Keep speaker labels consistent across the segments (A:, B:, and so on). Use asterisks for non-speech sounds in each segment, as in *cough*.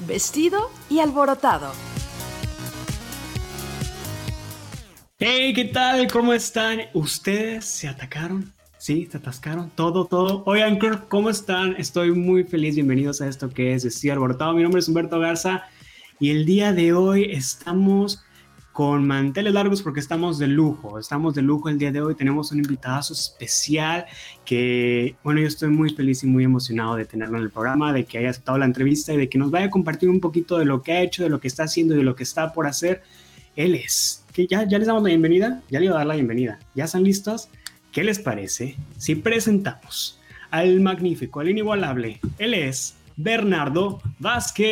A: vestido y alborotado.
B: Hey, ¿qué tal? ¿Cómo están? ¿Ustedes se atacaron? ¿Sí? ¿Se atascaron? Todo, todo. Oigan, ¿cómo están? Estoy muy feliz. Bienvenidos a esto que es Vestido Alborotado. Mi nombre es Humberto Garza y el día de hoy estamos con manteles largos porque estamos de lujo, estamos de lujo el día de hoy, tenemos un invitado especial que, bueno, yo estoy muy feliz y muy emocionado de tenerlo en el programa, de que haya aceptado la entrevista y de que nos vaya a compartir un poquito de lo que ha hecho, de lo que está haciendo y de lo que está por hacer. Él es, que ya, ya les damos la bienvenida, ya le iba a dar la bienvenida, ¿ya están listos? ¿Qué les parece si presentamos al magnífico, al inigualable? Él es Bernardo Vázquez.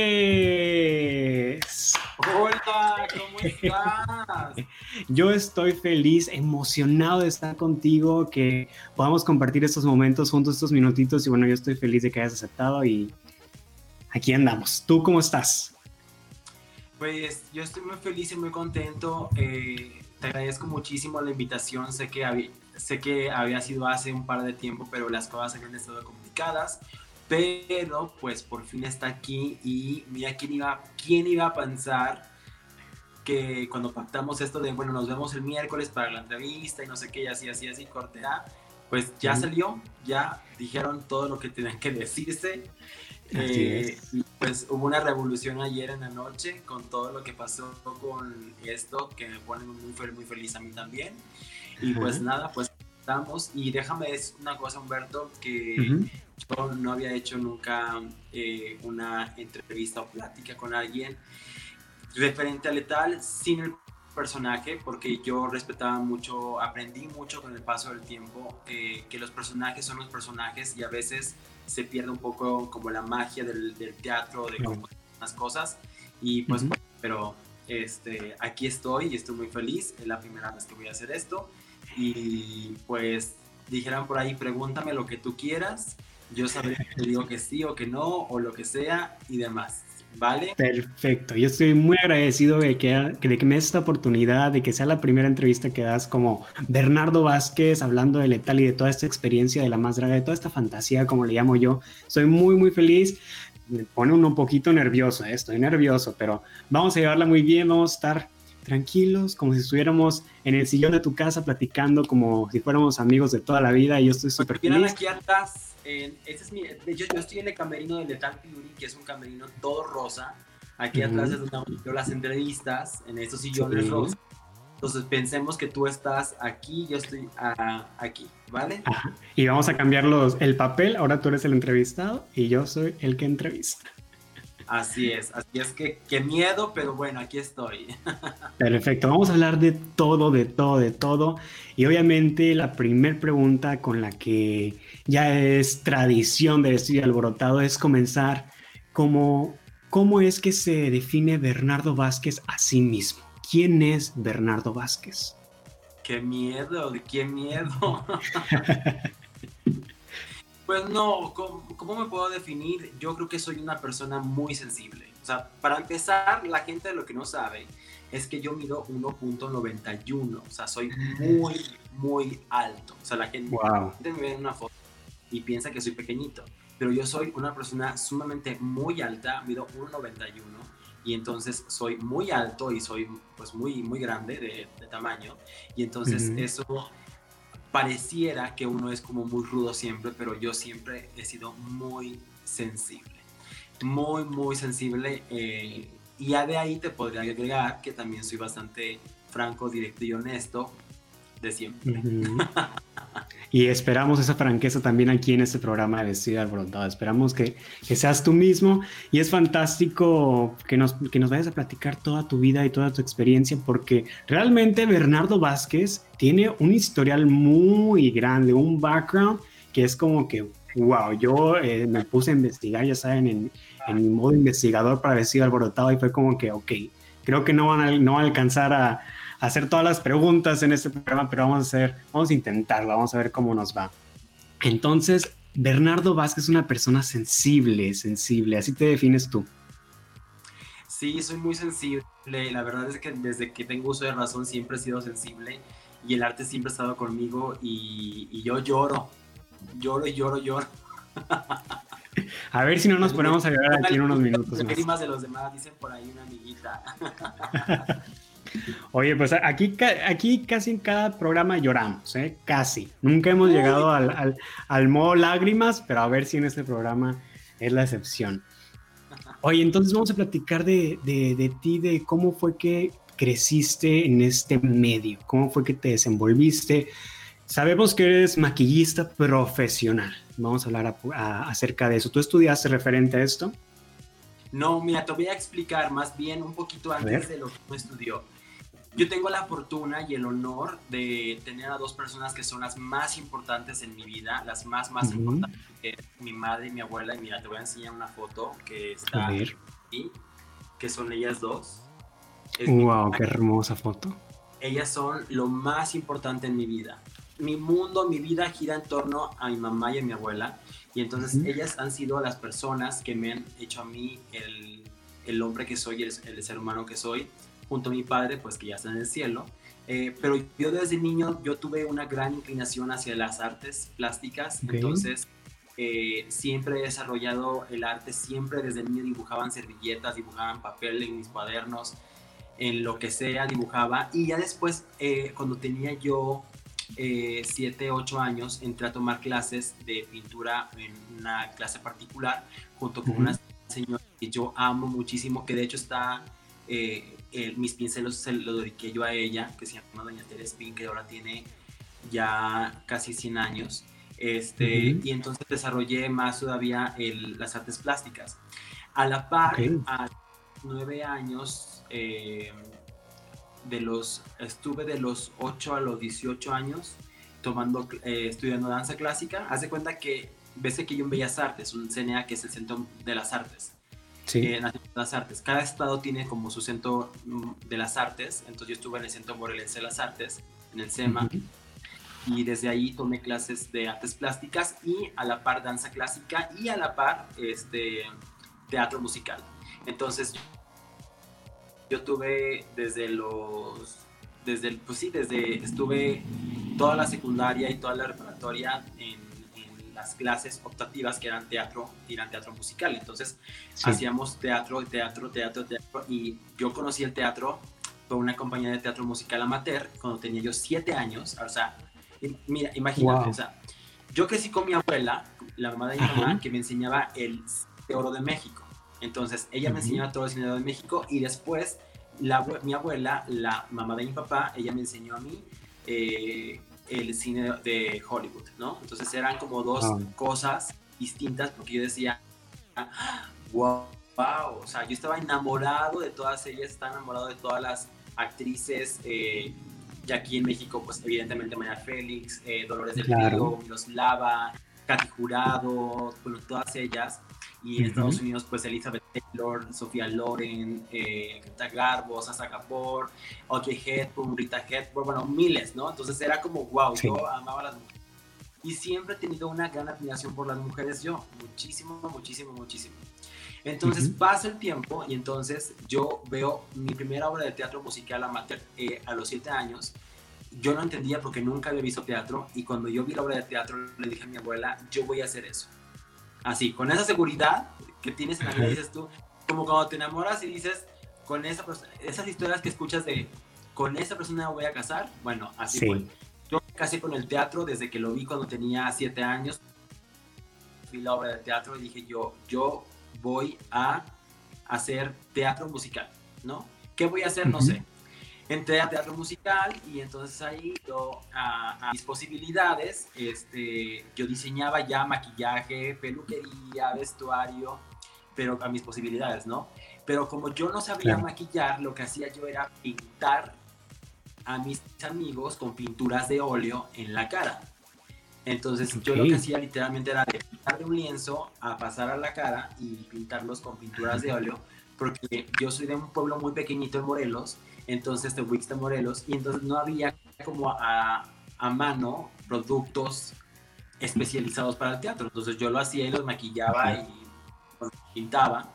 C: Hola, ¿cómo estás? *laughs*
B: Yo estoy feliz, emocionado de estar contigo, que podamos compartir estos momentos juntos, estos minutitos. Y bueno, yo estoy feliz de que hayas aceptado y aquí andamos. ¿Tú cómo estás?
C: Pues yo estoy muy feliz y muy contento. Eh, te agradezco muchísimo la invitación. Sé que, había, sé que había sido hace un par de tiempo, pero las cosas habían estado complicadas pero pues por fin está aquí y mira quién iba, quién iba a pensar que cuando pactamos esto de, bueno, nos vemos el miércoles para la entrevista y no sé qué, y así, así, así, cortea, pues ya salió, ya dijeron todo lo que tenían que decirse. Eh, pues hubo una revolución ayer en la noche con todo lo que pasó con esto, que me pone muy, muy feliz a mí también. Y pues nada, pues estamos. Y déjame decir una cosa, Humberto, que yo no había hecho nunca eh, una entrevista o plática con alguien referente a Letal sin el personaje, porque yo respetaba mucho, aprendí mucho con el paso del tiempo, eh, que los personajes son los personajes y a veces se pierde un poco como la magia del, teatro, de cómo las cosas. Y pues, pero este, aquí estoy y estoy muy feliz, es la primera vez que voy a hacer esto. Y pues dijeran por ahí, pregúntame lo que tú quieras yo sabré que te digo que sí o que no, o lo que sea y demás. ¿Vale?
B: Perfecto. Yo estoy muy agradecido de que, de que me des esta oportunidad, de que sea la primera entrevista que das como Bernardo Vázquez hablando de Letal y de toda esta experiencia de la más draga, de toda esta fantasía, como le llamo yo. Estoy muy, muy feliz. Me pone uno un poquito nervioso, ¿eh? estoy nervioso, pero vamos a llevarla muy bien, vamos a estar tranquilos, como si estuviéramos en el sillón de tu casa platicando como si fuéramos amigos de toda la vida y yo estoy súper feliz.
C: aquí atrás este es mi, yo, yo, estoy en el camerino de Letal Fury, que es un camerino todo rosa. Aquí atrás es donde yo las entrevistas, en estos sillones rosas. Entonces pensemos que tú estás aquí, yo estoy aquí, ¿vale?
B: Y vamos a cambiar los, el papel, ahora tú eres el entrevistado y yo soy el que entrevista.
C: Así es, así es que qué miedo, pero bueno, aquí estoy. *laughs*
B: Perfecto, vamos a hablar de todo, de todo, de todo. Y obviamente la primera pregunta con la que ya es tradición de Estudio Alborotado es comenzar como, ¿cómo es que se define Bernardo Vázquez a sí mismo? ¿Quién es Bernardo Vázquez?
C: Qué miedo, qué miedo. *laughs* Pues no, ¿cómo, me puedo definir? Yo creo que soy una persona muy sensible. O sea, para empezar, la gente lo que no sabe es que yo mido 1.91. O sea, soy muy, muy alto. O sea, la gente, me ve en una foto y piensa que soy pequeñito. Pero yo soy una persona sumamente muy alta, mido 1.91 y entonces soy muy alto y soy pues muy, muy grande de, tamaño. Y entonces eso pareciera que uno es como muy rudo siempre, pero yo siempre he sido muy sensible. Muy, muy sensible. Eh, y ya de ahí te podría agregar que también soy bastante franco, directo y honesto de siempre.
B: Y esperamos esa franqueza también aquí en este programa de Vestido Alborotado. Esperamos que, que, seas tú mismo y es fantástico que nos, que nos vayas a platicar toda tu vida y toda tu experiencia porque realmente Bernardo Vázquez tiene un historial muy grande, un background que es como que, wow, yo eh, me puse a investigar, ya saben, en, en mi modo investigador para Vestido Alborotado y fue como que, ok, creo que no van a, no van a alcanzar a hacer todas las preguntas en este programa, pero vamos a hacer, vamos a intentarlo, vamos a ver cómo nos va. Entonces, Bernardo Vázquez es una persona sensible, sensible, así te defines tú.
C: Sí, soy muy sensible. La verdad es que desde que tengo uso de razón siempre he sido sensible y el arte siempre ha estado conmigo y, yo lloro, lloro y lloro, lloro. *laughs*
B: A ver si no nos ponemos a llorar aquí en unos minutos
C: más. de los demás, dicen por ahí una amiguita.
B: Oye, pues aquí, aquí casi en cada programa lloramos, ¿eh? Casi. Nunca hemos llegado al, al, modo lágrimas, pero a ver si en este programa es la excepción. Oye, entonces vamos a platicar de, de, de ti, de cómo fue que creciste en este medio, cómo fue que te desenvolviste. Sabemos que eres maquillista profesional. Vamos a hablar acerca de eso. ¿Tú estudiaste referente a esto?
C: No, mira, te voy a explicar más bien un poquito antes de lo que tú estudió. Yo tengo la fortuna y el honor de tener a dos personas que son las más importantes en mi vida, las más, más importantes, que mi madre y mi abuela. Y mira, te voy a enseñar una foto que está aquí, que son ellas dos.
B: wow, qué hermosa foto.
C: Ellas son lo más importante en mi vida. Mi mundo, mi vida gira en torno a mi mamá y a mi abuela. Y entonces ellas han sido las personas que me han hecho a mí el, el hombre que soy, el, el ser humano que soy junto a mi padre, pues que ya está en el cielo. Eh, pero yo desde niño, yo tuve una gran inclinación hacia las artes plásticas, entonces eh, siempre he desarrollado el arte, siempre desde niño dibujaban servilletas, dibujaban papel en mis cuadernos, en lo que sea dibujaba. Y ya después, eh, cuando tenía yo 7, 8 años, entré a tomar clases de pintura en una clase particular, junto con una señora que yo amo muchísimo, que de hecho está mis pincelos se los dediqué yo a ella, que se llama Doña Teres Pin, que ahora tiene ya casi 100 años. Este, Y entonces desarrollé más todavía las artes plásticas. A la par, a nueve años, eh, de los, estuve de los 8 a los 18 años tomando, eh, estudiando danza clásica. Haz de cuenta que ves que yo en Bellas Artes, un CNA que es el Centro de las Artes sí. Eh, las Artes. Cada estado tiene como su centro mm, de las artes, entonces yo estuve en el Centro Morelense de las Artes, en el SEMA, y desde ahí tomé clases de artes plásticas y a la par danza clásica y a la par este, teatro musical. Entonces yo tuve desde los desde el, pues sí, desde estuve toda la secundaria y toda la preparatoria en las clases optativas que eran teatro, eran teatro musical. Entonces hacíamos teatro, teatro, teatro, teatro. Y yo conocí el teatro por una compañía de teatro musical amateur cuando tenía yo siete años. O sea, mira, imagínate, o sea, yo crecí con mi abuela, la mamá de mi mamá, que me enseñaba el oro de México. Entonces, ella me enseñaba todo el cine de México y después la, mi abuela, la mamá de mi papá, ella me enseñó a mí eh, el cine de Hollywood, ¿no? Entonces eran como dos ah. cosas distintas porque yo decía, wow, wow, o sea, yo estaba enamorado de todas ellas, estaba enamorado de todas las actrices, eh, y aquí en México, pues evidentemente María Félix, eh, Dolores del Río, Miroslava, Katy Jurado, bueno, todas ellas, y en Estados Unidos pues Elizabeth Taylor, Sofía Loren, eh, Garbo, Sasa Kapoor, Audrey Hepburn, Rita Hepburn, bueno, miles, ¿no? Entonces era como, wow, yo amaba a las mujeres. Y siempre he tenido una gran admiración por las mujeres yo, muchísimo, muchísimo, muchísimo. Entonces pasa el tiempo y entonces yo veo mi primera obra de teatro musical amateur eh, a los siete años. Yo no entendía porque nunca había visto teatro y cuando yo vi la obra de teatro le dije a mi abuela, yo voy a hacer eso así, con esa seguridad que tienes en la vida, dices tú, como cuando te enamoras y dices, con esa esas historias que escuchas de, con esa persona voy a casar, bueno, así fue. Yo casé con el teatro desde que lo vi cuando tenía siete años, vi la obra de teatro y dije yo, yo voy a hacer teatro musical, ¿no? ¿Qué voy a hacer? No sé entré a teatro musical y entonces ahí yo a, mis posibilidades, este, yo diseñaba ya maquillaje, peluquería, vestuario, pero a mis posibilidades, ¿no? Pero como yo no sabía maquillar, lo que hacía yo era pintar a mis amigos con pinturas de óleo en la cara. Entonces yo lo que hacía literalmente era de pintar un lienzo a pasar a la cara y pintarlos con pinturas de óleo, porque yo soy de un pueblo muy pequeñito en Morelos entonces de Wix de Morelos, y entonces no había como a, a mano productos especializados para el teatro. Entonces yo lo hacía y los maquillaba y pintaba.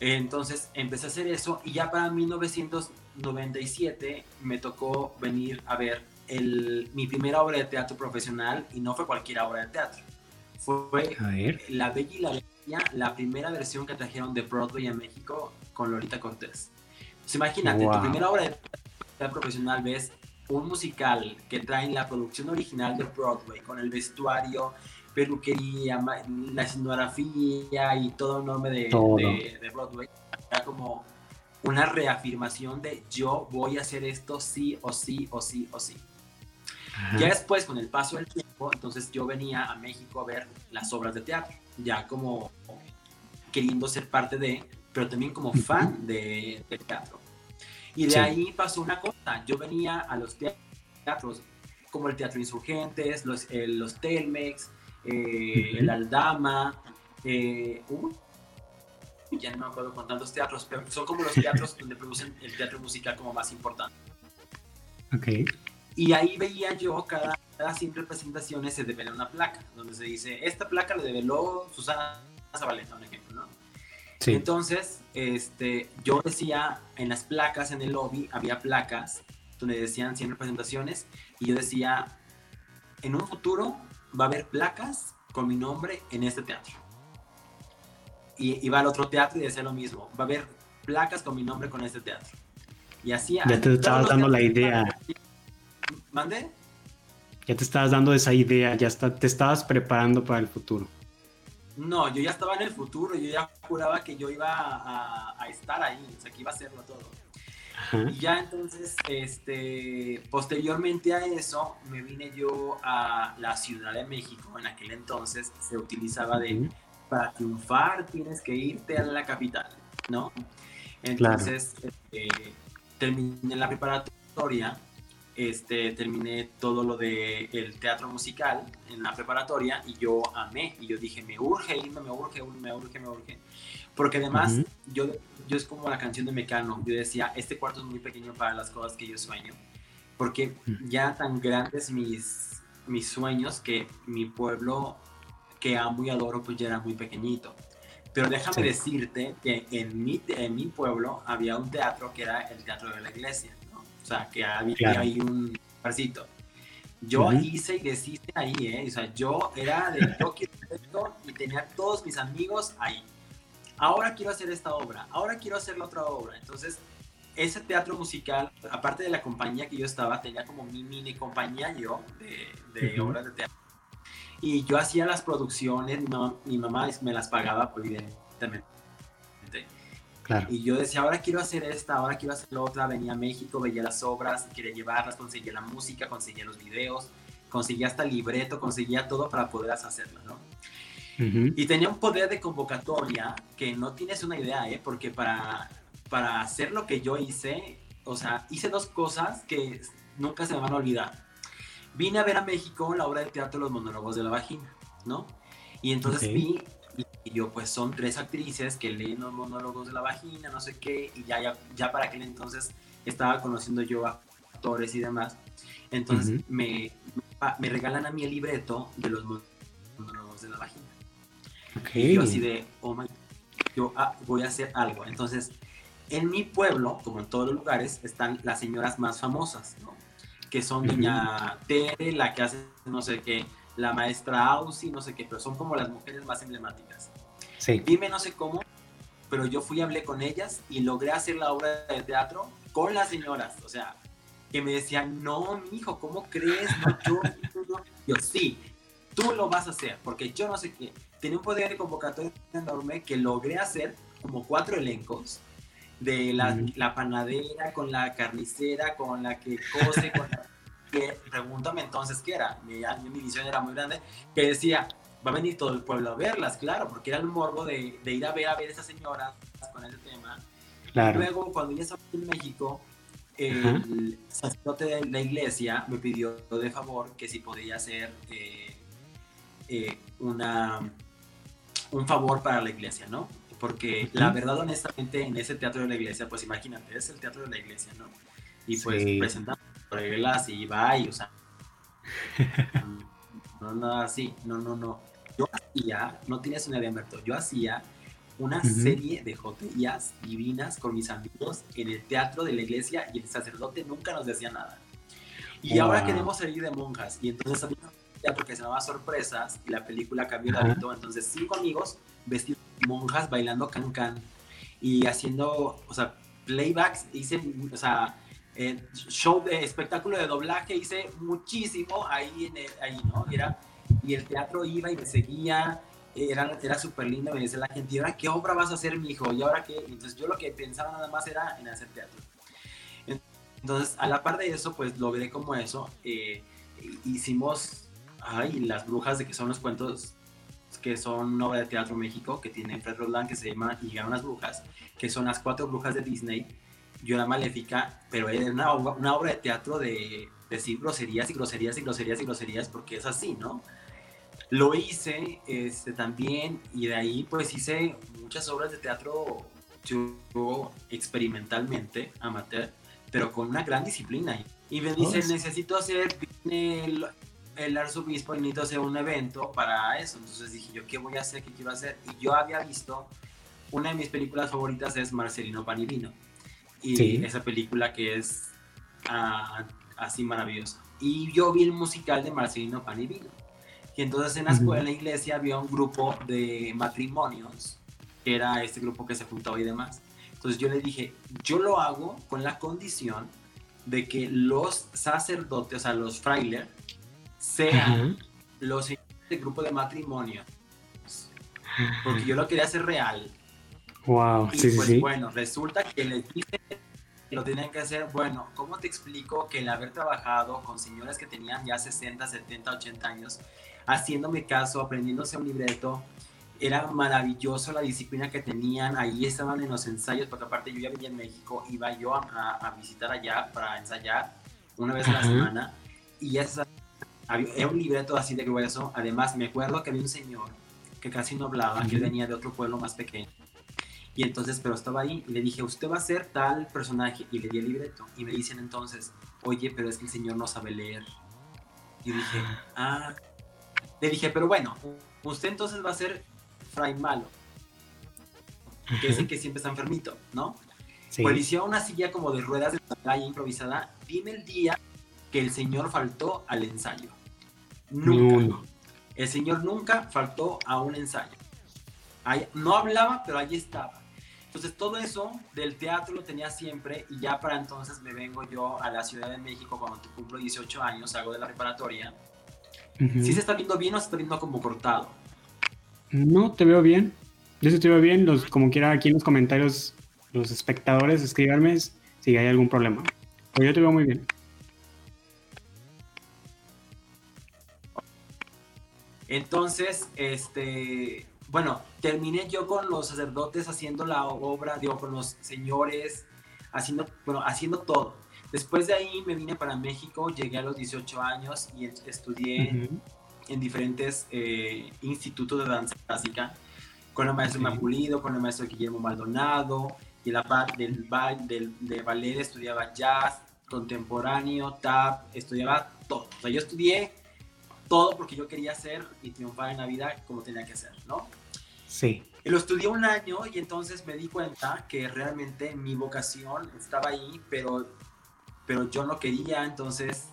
C: Entonces empecé a hacer eso y ya para 1997 me tocó venir a ver el, mi primera obra de teatro profesional y no fue cualquier obra de teatro. fue La Bella y la Bestia, la primera versión que trajeron de Broadway a México con Lolita Cortés. Imagínate, tu primera obra de profesional ves un musical que traen la producción original de Broadway con el vestuario, peluquería, la escenografía y todo el nombre de, de, Broadway. Era como una reafirmación de yo voy a hacer esto sí o sí o sí o sí. Ya después, con el paso del tiempo, entonces yo venía a México a ver las obras de teatro, ya como queriendo ser parte de, pero también como fan de, teatro. Y de ahí pasó una cosa, yo venía a los teatros, como el Teatro Insurgentes, los, los Telmex, eh, el Aldama, eh, ya no me acuerdo con tantos teatros, pero son como los teatros *laughs* donde producen el teatro musical como más importante.
B: Ok.
C: Y ahí veía yo cada, cada 100 representaciones se devela una placa, donde se dice, esta placa la develó Susana Zabaleta, un ejemplo, ¿no? Sí. Entonces, este, yo decía, en las placas, en el lobby, había placas donde decían 100 representaciones, y yo decía, en un futuro va a haber placas con mi nombre en este teatro. Y, va al otro teatro y decía lo mismo, va a haber placas con mi nombre con este teatro. Y así...
B: Ya te estabas dando la idea.
C: ¿Mande?
B: Ya te estabas dando esa idea, ya está, te estabas preparando para el futuro.
C: No, yo ya estaba en el futuro, yo ya juraba que yo iba a, a estar ahí, o sea, que iba a hacerlo todo. Y ya entonces, este, posteriormente a eso, me vine yo a la Ciudad de México. En aquel entonces se utilizaba de, para triunfar tienes que irte a la capital, ¿no? Entonces, este, terminé la preparatoria, este, terminé todo lo de el teatro musical en la preparatoria y yo amé y yo dije, me urge irme, me urge, me urge, me urge. Porque además, yo, yo es como la canción de Mecano. Yo decía, este cuarto es muy pequeño para las cosas que yo sueño. Porque ya tan grandes mis, mis sueños que mi pueblo que amo y adoro, pues ya era muy pequeñito. Pero déjame decirte que en mi, en mi pueblo había un teatro que era el teatro de la iglesia. O sea, que había ahí un parcito. Yo hice y deshice ahí, ¿eh? O sea, yo era de toque y tenía todos mis amigos ahí ahora quiero hacer esta obra, ahora quiero hacer la otra obra. Entonces, ese teatro musical, aparte de la compañía que yo estaba, tenía como mi mini compañía yo de, obras de teatro. Y yo hacía las producciones, mi mamá, me las pagaba, evidentemente. Claro. Y yo decía, ahora quiero hacer esta, ahora quiero hacer la otra. Venía a México, veía las obras, quería llevarlas, conseguía la música, conseguía los videos, conseguía hasta el libreto, conseguía todo para poder hacerlas, ¿no? Y tenía un poder de convocatoria que no tienes una idea, ¿eh? Porque para, para hacer lo que yo hice, o sea, hice dos cosas que nunca se me van a olvidar. Vine a ver a México la obra de teatro Los monólogos de la vagina, ¿no? Y entonces vi, y yo, pues son tres actrices que leen los monólogos de la vagina, no sé qué, y ya, ya, ya para aquel entonces estaba conociendo yo a actores y demás. Entonces me, me regalan a mí el libreto de los monólogos de la vagina. Y yo así de, oh my, yo ah, voy a hacer algo. Entonces, en mi pueblo, como en todos los lugares, están las señoras más famosas, ¿no? Que son doña Tere, la que hace no sé qué, la maestra Ausi, no sé qué, pero son como las mujeres más emblemáticas. Sí. Dime no sé cómo, pero yo fui, hablé con ellas y logré hacer la obra de teatro con las señoras. O sea, que me decían, no, mi hijo, ¿cómo crees? No, yo, *laughs* yo, yo, sí, tú lo vas a hacer, porque yo no sé qué tenía un poder de convocatoria enorme que logré hacer como cuatro elencos de la, la panadera, con la carnicera, con la que cose, con la que, pregúntame entonces qué era, mi, mi visión era muy grande, que decía, va a venir todo el pueblo a verlas, claro, porque era el morbo de, de ir a ver a ver a esas señoras con ese tema. Y luego, cuando ya estaba en México, el sacerdote de la iglesia me pidió de favor que si podía hacer eh, eh, una un favor para la iglesia, ¿no? Porque la verdad, honestamente, en ese teatro de la iglesia, pues imagínate, es el teatro de la iglesia, ¿no? Y pues presentamos reglas y va y, o sea, *laughs* no, no, así, no, no, no. Yo hacía, no tienes una idea, Humberto, yo hacía una serie de joterías divinas con mis amigos en el teatro de la iglesia y el sacerdote nunca nos decía nada. Y ahora queremos salir de monjas y entonces había un teatro que se llamaba Sorpresas y la película cambió de hábito. Entonces, cinco amigos vestidos de monjas bailando can can y haciendo, o sea, playbacks. Hice, o sea, eh, show de espectáculo de doblaje, hice muchísimo ahí, en el, ahí ¿no? Y, era, y el teatro iba y me seguía. Era, era súper lindo, me decía la gente, ¿y ahora qué obra vas a hacer, mi hijo? ¿Y ahora qué? Entonces yo lo que pensaba nada más era en hacer teatro. Entonces, a la par de eso, pues logré como eso. Eh, hicimos, ay, Las Brujas, de que son los cuentos que son una obra de teatro México que tiene Fred Roland que se llama Y llegaron las brujas, que son las cuatro brujas de Disney. Yo era maléfica, pero era una, una obra de teatro de decir groserías y groserías y groserías y groserías porque es así, ¿no? Lo hice este, también y de ahí pues hice muchas obras de teatro yo experimentalmente, amateur, pero con una gran disciplina. Y me dice, necesito hacer, el, el arzobispo, necesito hacer un evento para eso. Entonces dije yo, ¿qué voy a hacer? ¿Qué quiero hacer? Y yo había visto, una de mis películas favoritas es Marcelino Panivino. Y esa película que es ah, así maravillosa. Y yo vi el musical de Marcelino Panivino. Y entonces en la escuela, en la iglesia, había un grupo de matrimonios, que era este grupo que se juntaba y demás. Entonces yo le dije, yo lo hago con la condición de que los sacerdotes, o sea, los frailes, sean los del grupo de matrimonio. Porque yo lo quería hacer real.
B: Wow,
C: y pues bueno, resulta que les dije lo tenían que hacer. Bueno, ¿cómo te explico que el haber trabajado con señoras que tenían ya 60, 70, 80 años, haciéndome caso, aprendiéndose un libreto, era maravilloso la disciplina que tenían, ahí estaban en los ensayos, porque aparte yo ya vivía en México, iba yo a, visitar allá para ensayar una vez a la semana, y esa, era un libreto así de grueso, además me acuerdo que había un señor que casi no hablaba, que venía de otro pueblo más pequeño, y entonces, pero estaba ahí, y le dije, usted va a ser tal personaje, y le di el libreto, y me dicen entonces, oye, pero es que el señor no sabe leer, y dije, ah, le dije, pero bueno, usted entonces va a ser fray malo, que es el que siempre está enfermito, ¿no? Sí. Pues hicieron una silla como de ruedas de playa improvisada. Dime el día que el señor faltó al ensayo. Nunca. El señor nunca faltó a un ensayo. no hablaba, pero allí estaba. Entonces todo eso del teatro lo tenía siempre y ya para entonces me vengo yo a la Ciudad de México cuando cumplo 18 años, hago de la preparatoria. Si se está viendo bien o se está viendo como cortado.
B: No, te veo bien. Yo sí te veo bien. Los, como quiera, aquí en los comentarios, los espectadores, escríbanme si hay algún problema. Pero yo te veo muy bien.
C: Entonces, este, bueno, terminé yo con los sacerdotes haciendo la obra, digo, con los señores, haciendo, bueno, haciendo todo. Después de ahí me vine para México, llegué a los 18 años y estudié en diferentes eh, institutos de danza clásica, con el maestro Mapulido, con el maestro Guillermo Maldonado, y la parte del, del, de ballet estudiaba jazz, contemporáneo, tap, estudiaba todo. O sea, yo estudié todo porque yo quería hacer y triunfar en la vida como tenía que ser, ¿no?
B: Sí.
C: Y lo estudié un año y entonces me di cuenta que realmente mi vocación estaba ahí, pero, pero yo no quería, entonces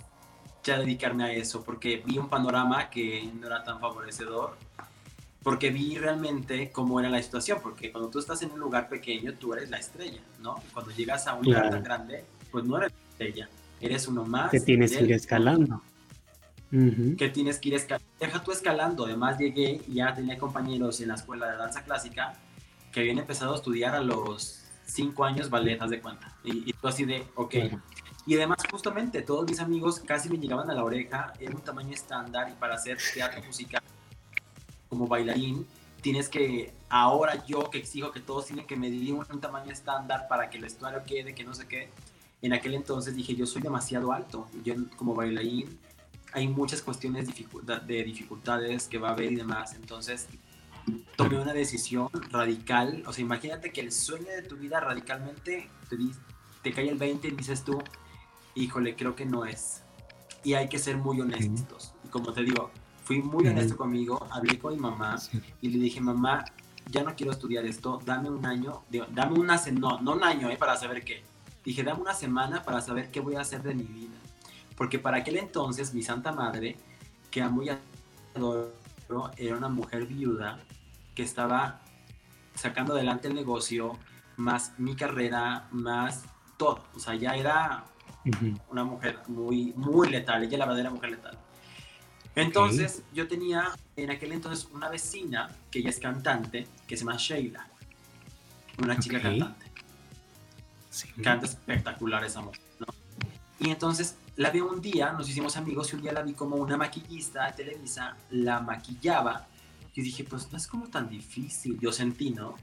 C: ya dedicarme a eso, porque vi un panorama que no era tan favorecedor, porque vi realmente cómo era la situación, porque cuando tú estás en un lugar pequeño, tú eres la estrella, ¿no? Cuando llegas a un lugar tan grande, pues no eres la estrella, eres uno más.
B: Que tienes que ir escalando.
C: Que tienes que ir escalando. Deja tú escalando, además llegué y ya tenía compañeros en la escuela de danza clásica que habían empezado a estudiar a los cinco años balletas de cuenta. Y, tú así de, ok, y además, justamente, todos mis amigos casi me llegaban a la oreja, en un tamaño estándar y para hacer teatro musical como bailarín, tienes que, ahora yo que exijo que todos tienen que medir un, tamaño estándar para que el vestuario quede, que no sé qué, en aquel entonces dije, yo soy demasiado alto, yo como bailarín hay muchas cuestiones de dificultades que va a haber y demás, entonces tomé una decisión radical, o sea, imagínate que el sueño de tu vida radicalmente te, te cae el 20 y dices tú, híjole, creo que no es. Y hay que ser muy honestos. Y como te digo, fui muy honesto conmigo, hablé con mi mamá y le dije, mamá, ya no quiero estudiar esto, dame un año, dame una semana, no, no un año, eh, para saber qué. Dije, dame una semana para saber qué voy a hacer de mi vida. Porque para aquel entonces mi santa madre, que era muy era una mujer viuda que estaba sacando adelante el negocio, más mi carrera, más todo. O sea, ya era una mujer muy, muy letal. Ella la verdad era mujer letal. Entonces, yo tenía en aquel entonces una vecina que ella es cantante, que se llama Sheila. Una chica cantante. Canta espectacular esa mujer, ¿no? Y entonces la vi un día, nos hicimos amigos y un día la vi como una maquillista de Televisa, la maquillaba. Y dije, pues no es como tan difícil, yo sentí, ¿no?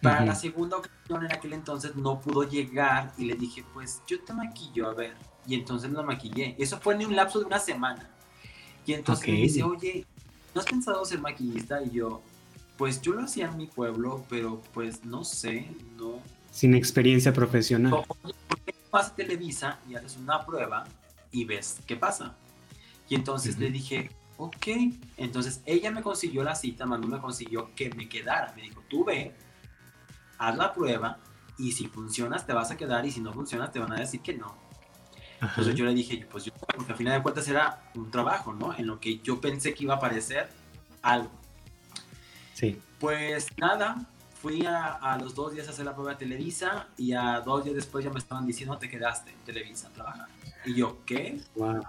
C: Para la segunda ocasión en aquel entonces no pudo llegar y le dije, pues yo te maquillo, a ver. Y entonces la maquillé. Eso fue en un lapso de una semana. Y entonces me dice, oye, ¿no has pensado ser maquillista? Y yo, pues yo lo hacía en mi pueblo, pero pues no sé, no.
B: Sin experiencia profesional.
C: ¿Por qué vas a Televisa y haces una prueba y ves qué pasa? Y entonces le dije, ok. Entonces ella me consiguió la cita, Manu me consiguió que me quedara. Me dijo, tú ve, haz la prueba y si funcionas te vas a quedar y si no funcionas te van a decir que no. Entonces yo le dije, pues yo, porque al final de cuentas era un trabajo, ¿no? En lo que yo pensé que iba a aparecer algo.
B: Sí.
C: Pues nada, fui a, los dos días a hacer la prueba de Televisa y a dos días después ya me estaban diciendo te quedaste en Televisa a trabajar. Y yo, ¿qué?
B: Wow. o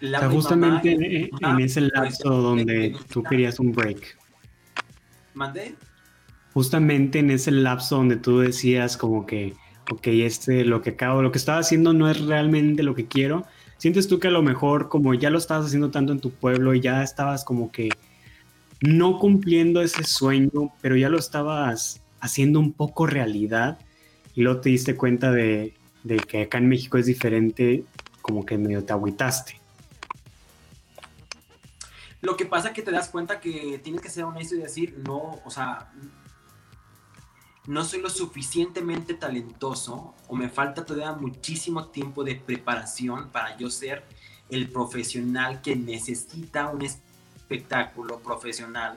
B: sea, justamente en, ese lapso donde tú querías un break.
C: ¿Mandé?
B: Justamente en ese lapso donde tú decías como que ok, este, lo que acabo, lo que estaba haciendo no es realmente lo que quiero. ¿Sientes tú que a lo mejor como ya lo estabas haciendo tanto en tu pueblo y ya estabas como que no cumpliendo ese sueño, pero ya lo estabas haciendo un poco realidad y luego te diste cuenta de, que acá en México es diferente, como que medio te agüitaste?
C: Lo que pasa es que te das cuenta que tienes que ser honesto y decir, no, o sea, no soy lo suficientemente talentoso o me falta todavía muchísimo tiempo de preparación para yo ser el profesional que necesita un espectáculo profesional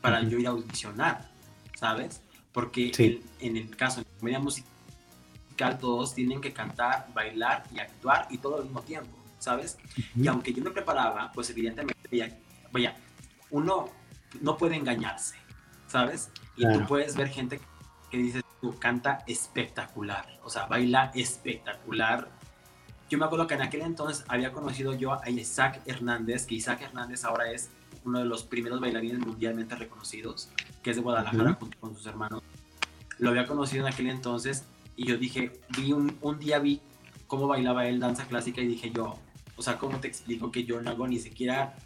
C: para yo ir a audicionar, ¿sabes? Porque en, el caso de comedia musical todos tienen que cantar, bailar y actuar y todo al mismo tiempo, ¿sabes? Y aunque yo me preparaba, pues evidentemente, vaya, uno no puede engañarse, ¿sabes? Y tú puedes ver gente que dices tú, canta espectacular, o sea, baila espectacular. Yo me acuerdo que en aquel entonces había conocido yo a Isaac Hernández, que Isaac Hernández ahora es uno de los primeros bailarines mundialmente reconocidos, que es de Guadalajara junto con sus hermanos. Lo había conocido en aquel entonces y yo dije, vi un, un día vi cómo bailaba él danza clásica y dije yo, o sea, ¿cómo te explico que yo no hago ni siquiera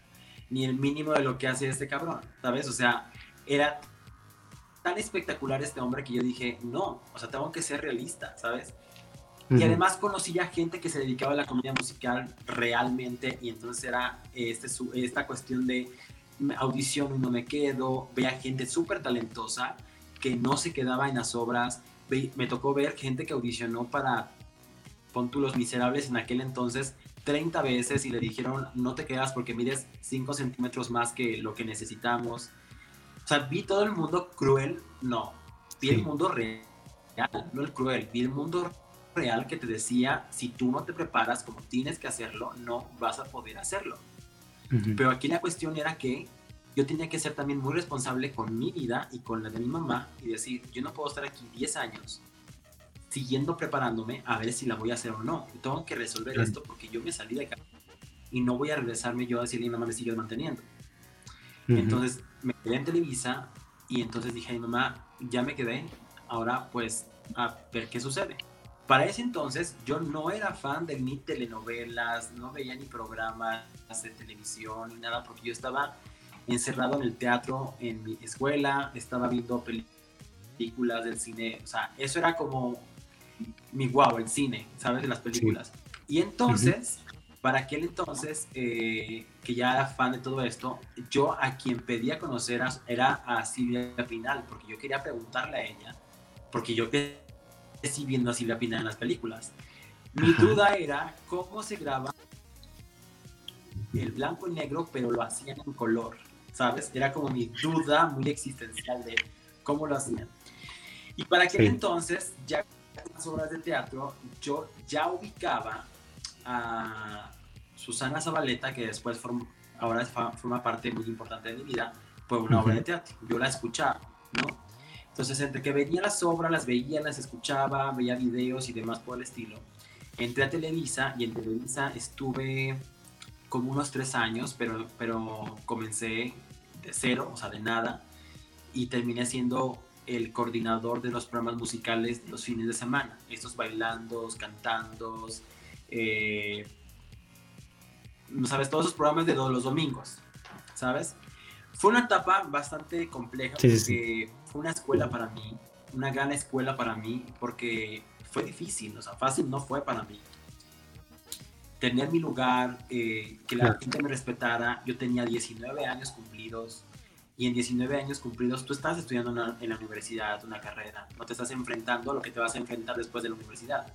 C: ni el mínimo de lo que hace este cabrón? ¿Sabes? O sea, era tan espectacular este hombre que yo dije, no, o sea, tengo que ser realista, ¿sabes? Y además conocí ya gente que se dedicaba a la comedia musical realmente y entonces era este, esta cuestión de audición y no me quedo, veía gente súper talentosa que no se quedaba en las obras, me tocó ver gente que audicionó para Pon Los Miserables en aquel entonces 30 veces y le dijeron no te quedas porque mides 5 centímetros más que lo que necesitamos. O sea, vi todo el mundo cruel, no. Vi el mundo real, no el cruel. Vi el mundo real que te decía, si tú no te preparas como tienes que hacerlo, no vas a poder hacerlo. Pero aquí la cuestión era que yo tenía que ser también muy responsable con mi vida y con la de mi mamá y decir, yo no puedo estar aquí 10 años siguiendo preparándome a ver si la voy a hacer o no. Tengo que resolver esto porque yo me salí de acá y no voy a regresarme yo a decirle, mamá, me sigues manteniendo. Entonces me quedé en Televisa y entonces dije mamá, ya me quedé, ahora pues a ver qué sucede. Para ese entonces yo no era fan de ni telenovelas, no veía ni programas de televisión ni nada, porque yo estaba encerrado en el teatro, en mi escuela, estaba viendo películas del cine, o sea, eso era como mi guau, el cine, ¿sabes? De las películas. Y entonces, para aquel entonces, eh, que ya era fan de todo esto, yo a quien pedía conocer era a Silvia Pinal, porque yo quería preguntarle a ella, porque yo crecí viendo a Silvia Pinal en las películas. Mi duda era cómo se graba el blanco y negro, pero lo hacían en color, ¿sabes? Era como mi duda muy existencial de cómo lo hacían. Y para aquel entonces, ya en las obras de teatro, yo ya ubicaba a Susana Zabaleta, que después ahora forma parte muy importante de mi vida, fue una obra de teatro. Yo la escuchaba, ¿no? Entonces, entre que venía las obras, las veía, las escuchaba, veía videos y demás por el estilo, entré a Televisa y en Televisa estuve como unos tres años, pero, pero comencé de cero, o sea, de nada, y terminé siendo el coordinador de los programas musicales de los fines de semana, estos bailando, cantando, eh, ¿sabes? Todos esos programas de los domingos, ¿sabes? Fue una etapa bastante compleja porque fue una escuela para mí, una gran escuela para mí, porque fue difícil, o sea, fácil no fue para mí. Tener mi lugar, eh, que la gente me respetara, yo tenía 19 años cumplidos, y en 19 años cumplidos tú estás estudiando en la universidad, una carrera, no te estás enfrentando a lo que te vas a enfrentar después de la universidad.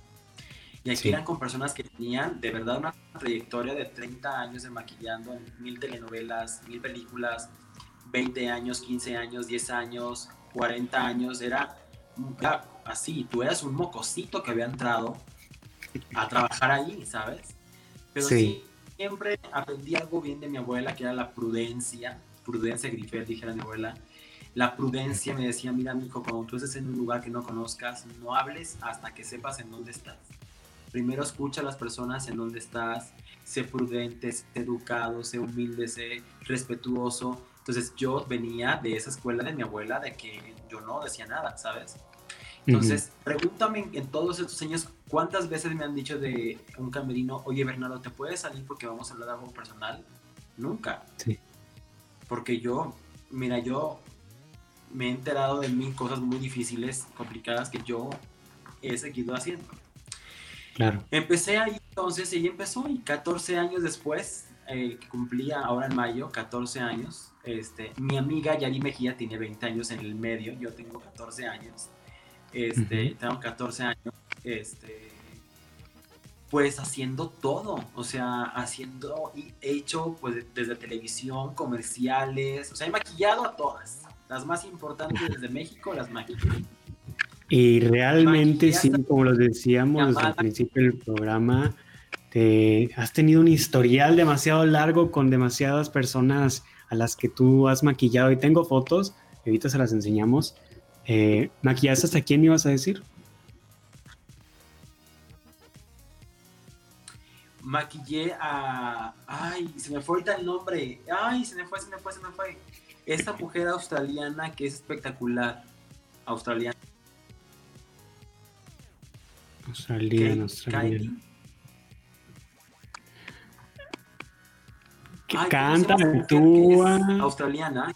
C: Y aquí eran con personas que tenían de verdad una trayectoria de 30 años de maquillando en mil telenovelas, mil películas, 20 años, 15 años, 10 años, 40 años, era, así, tú eras un mocosito que había entrado a trabajar ahí, ¿sabes? Pero sí. siempre aprendí algo bien de mi abuela, que era la prudencia, prudencia Grifel, dijera mi abuela. La prudencia me decía, mira, hijo, cuando tú estés en un lugar que no conozcas, no hables hasta que sepas en dónde estás. Primero escucha a las personas en dónde estás, sé prudente, sé educado, sé humilde, sé respetuoso, entonces yo venía de esa escuela de mi abuela de que yo no decía nada, ¿sabes? Entonces, pregúntame en todos estos años cuántas veces me han dicho de un camerino, oye Bernardo, ¿te puedes salir porque vamos a hablar de algo personal? Nunca. Sí. Porque yo, mira, yo me he enterado de mil cosas muy difíciles, complicadas que yo he seguido haciendo. Claro. Empecé ahí entonces, y empezó, y 14 años después, eh, cumplía ahora en mayo, 14 años, este, mi amiga Yari Mejía tiene 20 años en el medio, yo tengo 14 años. Este, tengo 14 años. Este, pues haciendo todo, o sea, haciendo y hecho pues desde televisión, comerciales, o sea, he maquillado a todas. Las más importantes desde México las maquillé.
B: Y realmente, sí, como lo decíamos al principio del programa, te has tenido un historial demasiado largo con demasiadas personas a las que tú has maquillado y tengo fotos, ahorita se las enseñamos. Eh, ¿Maquillaste hasta quién ibas a decir?
C: Maquillé a... Ay, se me fue ahorita el nombre. Ay, se me fue, se me fue, se me fue. Esta *laughs* mujer australiana que es espectacular. Australiana.
B: Australiana, australiana. Canta, actúa.
C: australiana.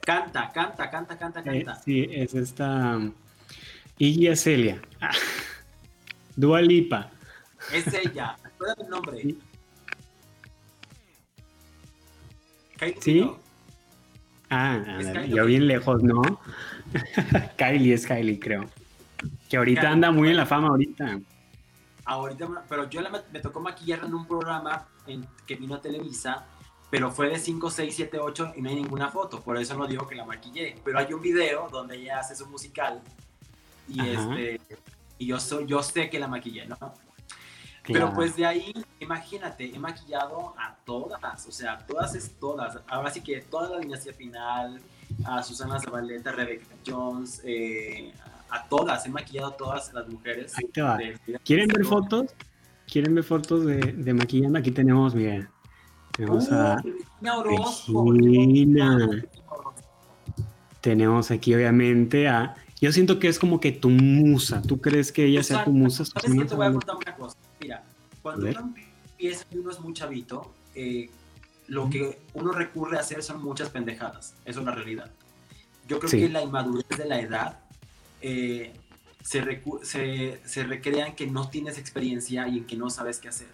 C: Canta, canta, canta, canta, eh, canta.
B: sí, es esta. Um, Iggy Celia. *laughs* Dua Lipa.
C: Es ella. Acuérdate el nombre.
B: Sí. Ah, yo bien lejos, ¿no? *laughs* Kylie es Kylie, creo. Que ahorita anda muy en la fama ahorita.
C: Ahorita, pero yo me tocó maquillar en un programa que vino a Televisa, pero fue de 5, 6, 7, 8 y no hay ninguna foto, por eso no digo que la maquillé, pero hay un video donde ella hace su musical y, este, y yo, soy, yo sé que la maquillé, ¿no? Pero pues de ahí, imagínate, he maquillado a todas, o sea, todas es todas. Ahora sí que toda la dinastía final, a Susana Zabaleta, Rebecca Jones, eh, a todas, he maquillado a todas las mujeres.
B: ¿Quieren ver fotos? ¿Quieren ver fotos de, de maquillando? Aquí tenemos, miren. Tenemos a Regina. Tenemos aquí, obviamente, a. Yo siento que es como que tu musa. ¿Tú crees que ella sea tu musa?
C: ¿Sabes te voy a contar una cosa? Mira, cuando uno empieza y uno es muy chavito, eh, lo que uno recurre a hacer son muchas pendejadas. Eso es la realidad. Yo creo que la inmadurez de la edad eh, se, se, recrea en que no tienes experiencia y en que no sabes qué hacer.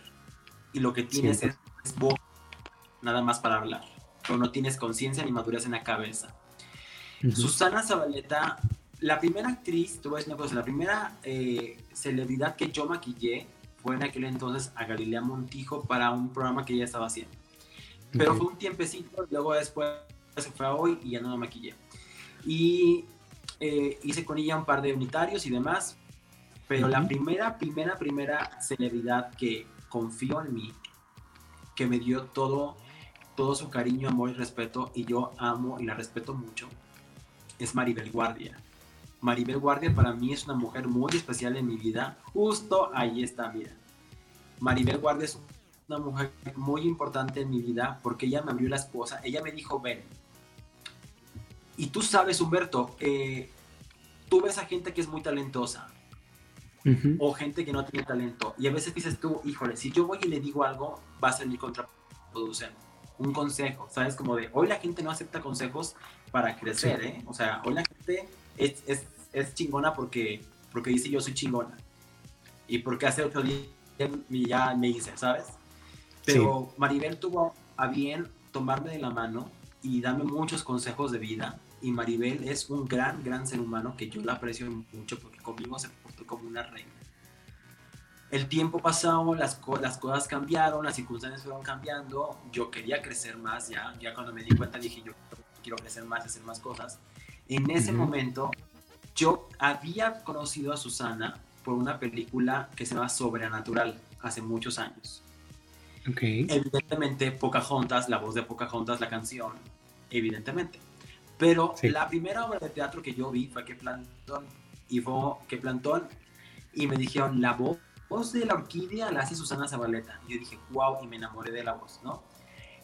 C: Y lo que tienes es, voz, nada más para hablar. Pero no tienes conciencia ni madurez en la cabeza. Susana Zabaleta, la primera actriz, te voy a decir una cosa, la primera eh, celebridad que yo maquillé fue en aquel entonces a Galilea Montijo para un programa que ella estaba haciendo. Pero fue un tiempecito, luego después se fue a hoy y ya no la maquillé. Y eh, hice con ella un par de unitarios y demás, pero la primera, primera, primera celebridad que confió en mí, que me dio todo, todo su cariño, amor y respeto, y yo amo y la respeto mucho, es Maribel Guardia. Maribel Guardia para mí es una mujer muy especial en mi vida. Justo ahí está, mira. Maribel Guardia es una mujer muy importante en mi vida porque ella me abrió la esposa. Ella me dijo, ven. Y tú sabes, Humberto, eh, tú ves a gente que es muy talentosa o gente que no tiene talento. Y a veces dices tú, híjole, si yo voy y le digo algo, va a mi contraproducente. Un consejo, ¿sabes? Como de, hoy la gente no acepta consejos para crecer, ¿eh? O sea, hoy la gente es, es, es, chingona porque, porque dice yo soy chingona. Y porque hace otro día ya me dice, ¿sabes? Pero Maribel tuvo a bien tomarme de la mano y darme muchos consejos de vida. Y Maribel es un gran, gran ser humano que yo la aprecio mucho porque conmigo se portó como una reina. El tiempo pasó, las, las cosas cambiaron, las circunstancias fueron cambiando. Yo quería crecer más ya. Ya cuando me di cuenta dije, yo quiero crecer más, hacer más cosas. En ese momento, yo había conocido a Susana por una película que se llama Sobrenatural hace muchos años.
B: Okay.
C: Evidentemente, Pocahontas, la voz de Pocahontas, la canción, evidentemente. Pero la primera obra de teatro que yo vi fue que Plantón y fue que Plantón y me dijeron la voz de la orquídea la hace Susana Zabaleta. Y yo dije, wow, y me enamoré de la voz, ¿no?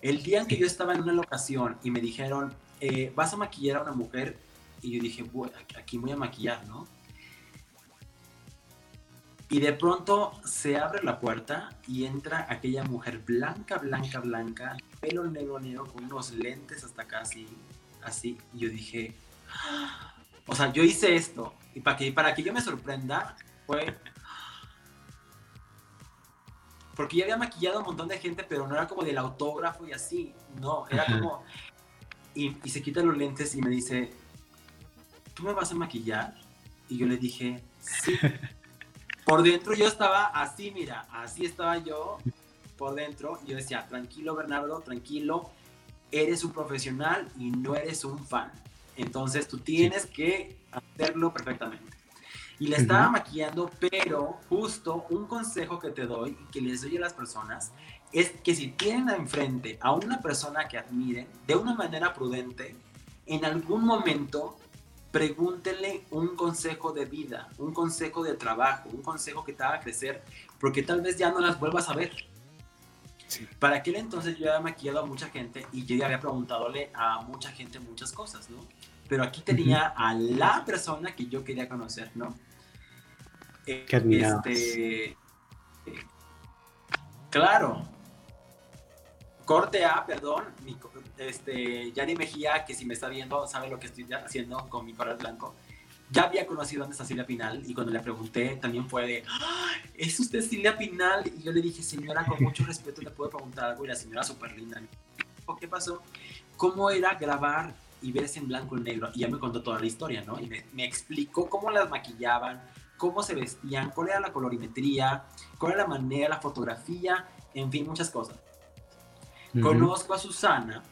C: El día en que yo estaba en una locación y me dijeron, eh, vas a maquillar a una mujer, y yo dije, bueno, aquí voy a maquillar, ¿no? Y de pronto se abre la puerta y entra aquella mujer blanca, blanca, blanca, pelo negro, negro, con unos lentes hasta casi así. Y yo dije, ¡Ah! o sea, yo hice esto. Y para que, para que yo me sorprenda, fue. Porque ya había maquillado a un montón de gente, pero no era como del autógrafo y así. No, era como. Y, y se quita los lentes y me dice, ¿tú me vas a maquillar? Y yo le dije, sí. *laughs* por dentro yo estaba así, mira, así estaba yo por dentro. Yo decía, tranquilo Bernardo, tranquilo, eres un profesional y no eres un fan. Entonces tú tienes que hacerlo perfectamente. Y le estaba maquillando, pero justo un consejo que te doy y que les doy a las personas es que si tienen enfrente a una persona que admiren de una manera prudente, en algún momento pregúntenle un consejo de vida, un consejo de trabajo, un consejo que te haga crecer, porque tal vez ya no las vuelvas a ver. Para aquel entonces yo había maquillado a mucha gente y yo ya había preguntadole a mucha gente muchas cosas, ¿no? Pero aquí tenía a la persona que yo quería conocer, ¿no?
B: Qué este,
C: claro. Corte A, perdón, mi, este, Yari Mejía, que si me está viendo, sabe lo que estoy haciendo con mi color blanco. Ya había conocido antes a Silvia Pinal y cuando le pregunté también fue de, ¡Ah! ¿es usted Silvia Pinal? Y yo le dije, señora, con mucho respeto le puedo preguntar algo y la señora súper linda. ¿Qué pasó? ¿Cómo era grabar y verse en blanco y negro? Y ya me contó toda la historia, ¿no? Y me, me explicó cómo las maquillaban, cómo se vestían, cuál era la colorimetría, cuál era la manera, la fotografía, en fin, muchas cosas. Conozco a Susana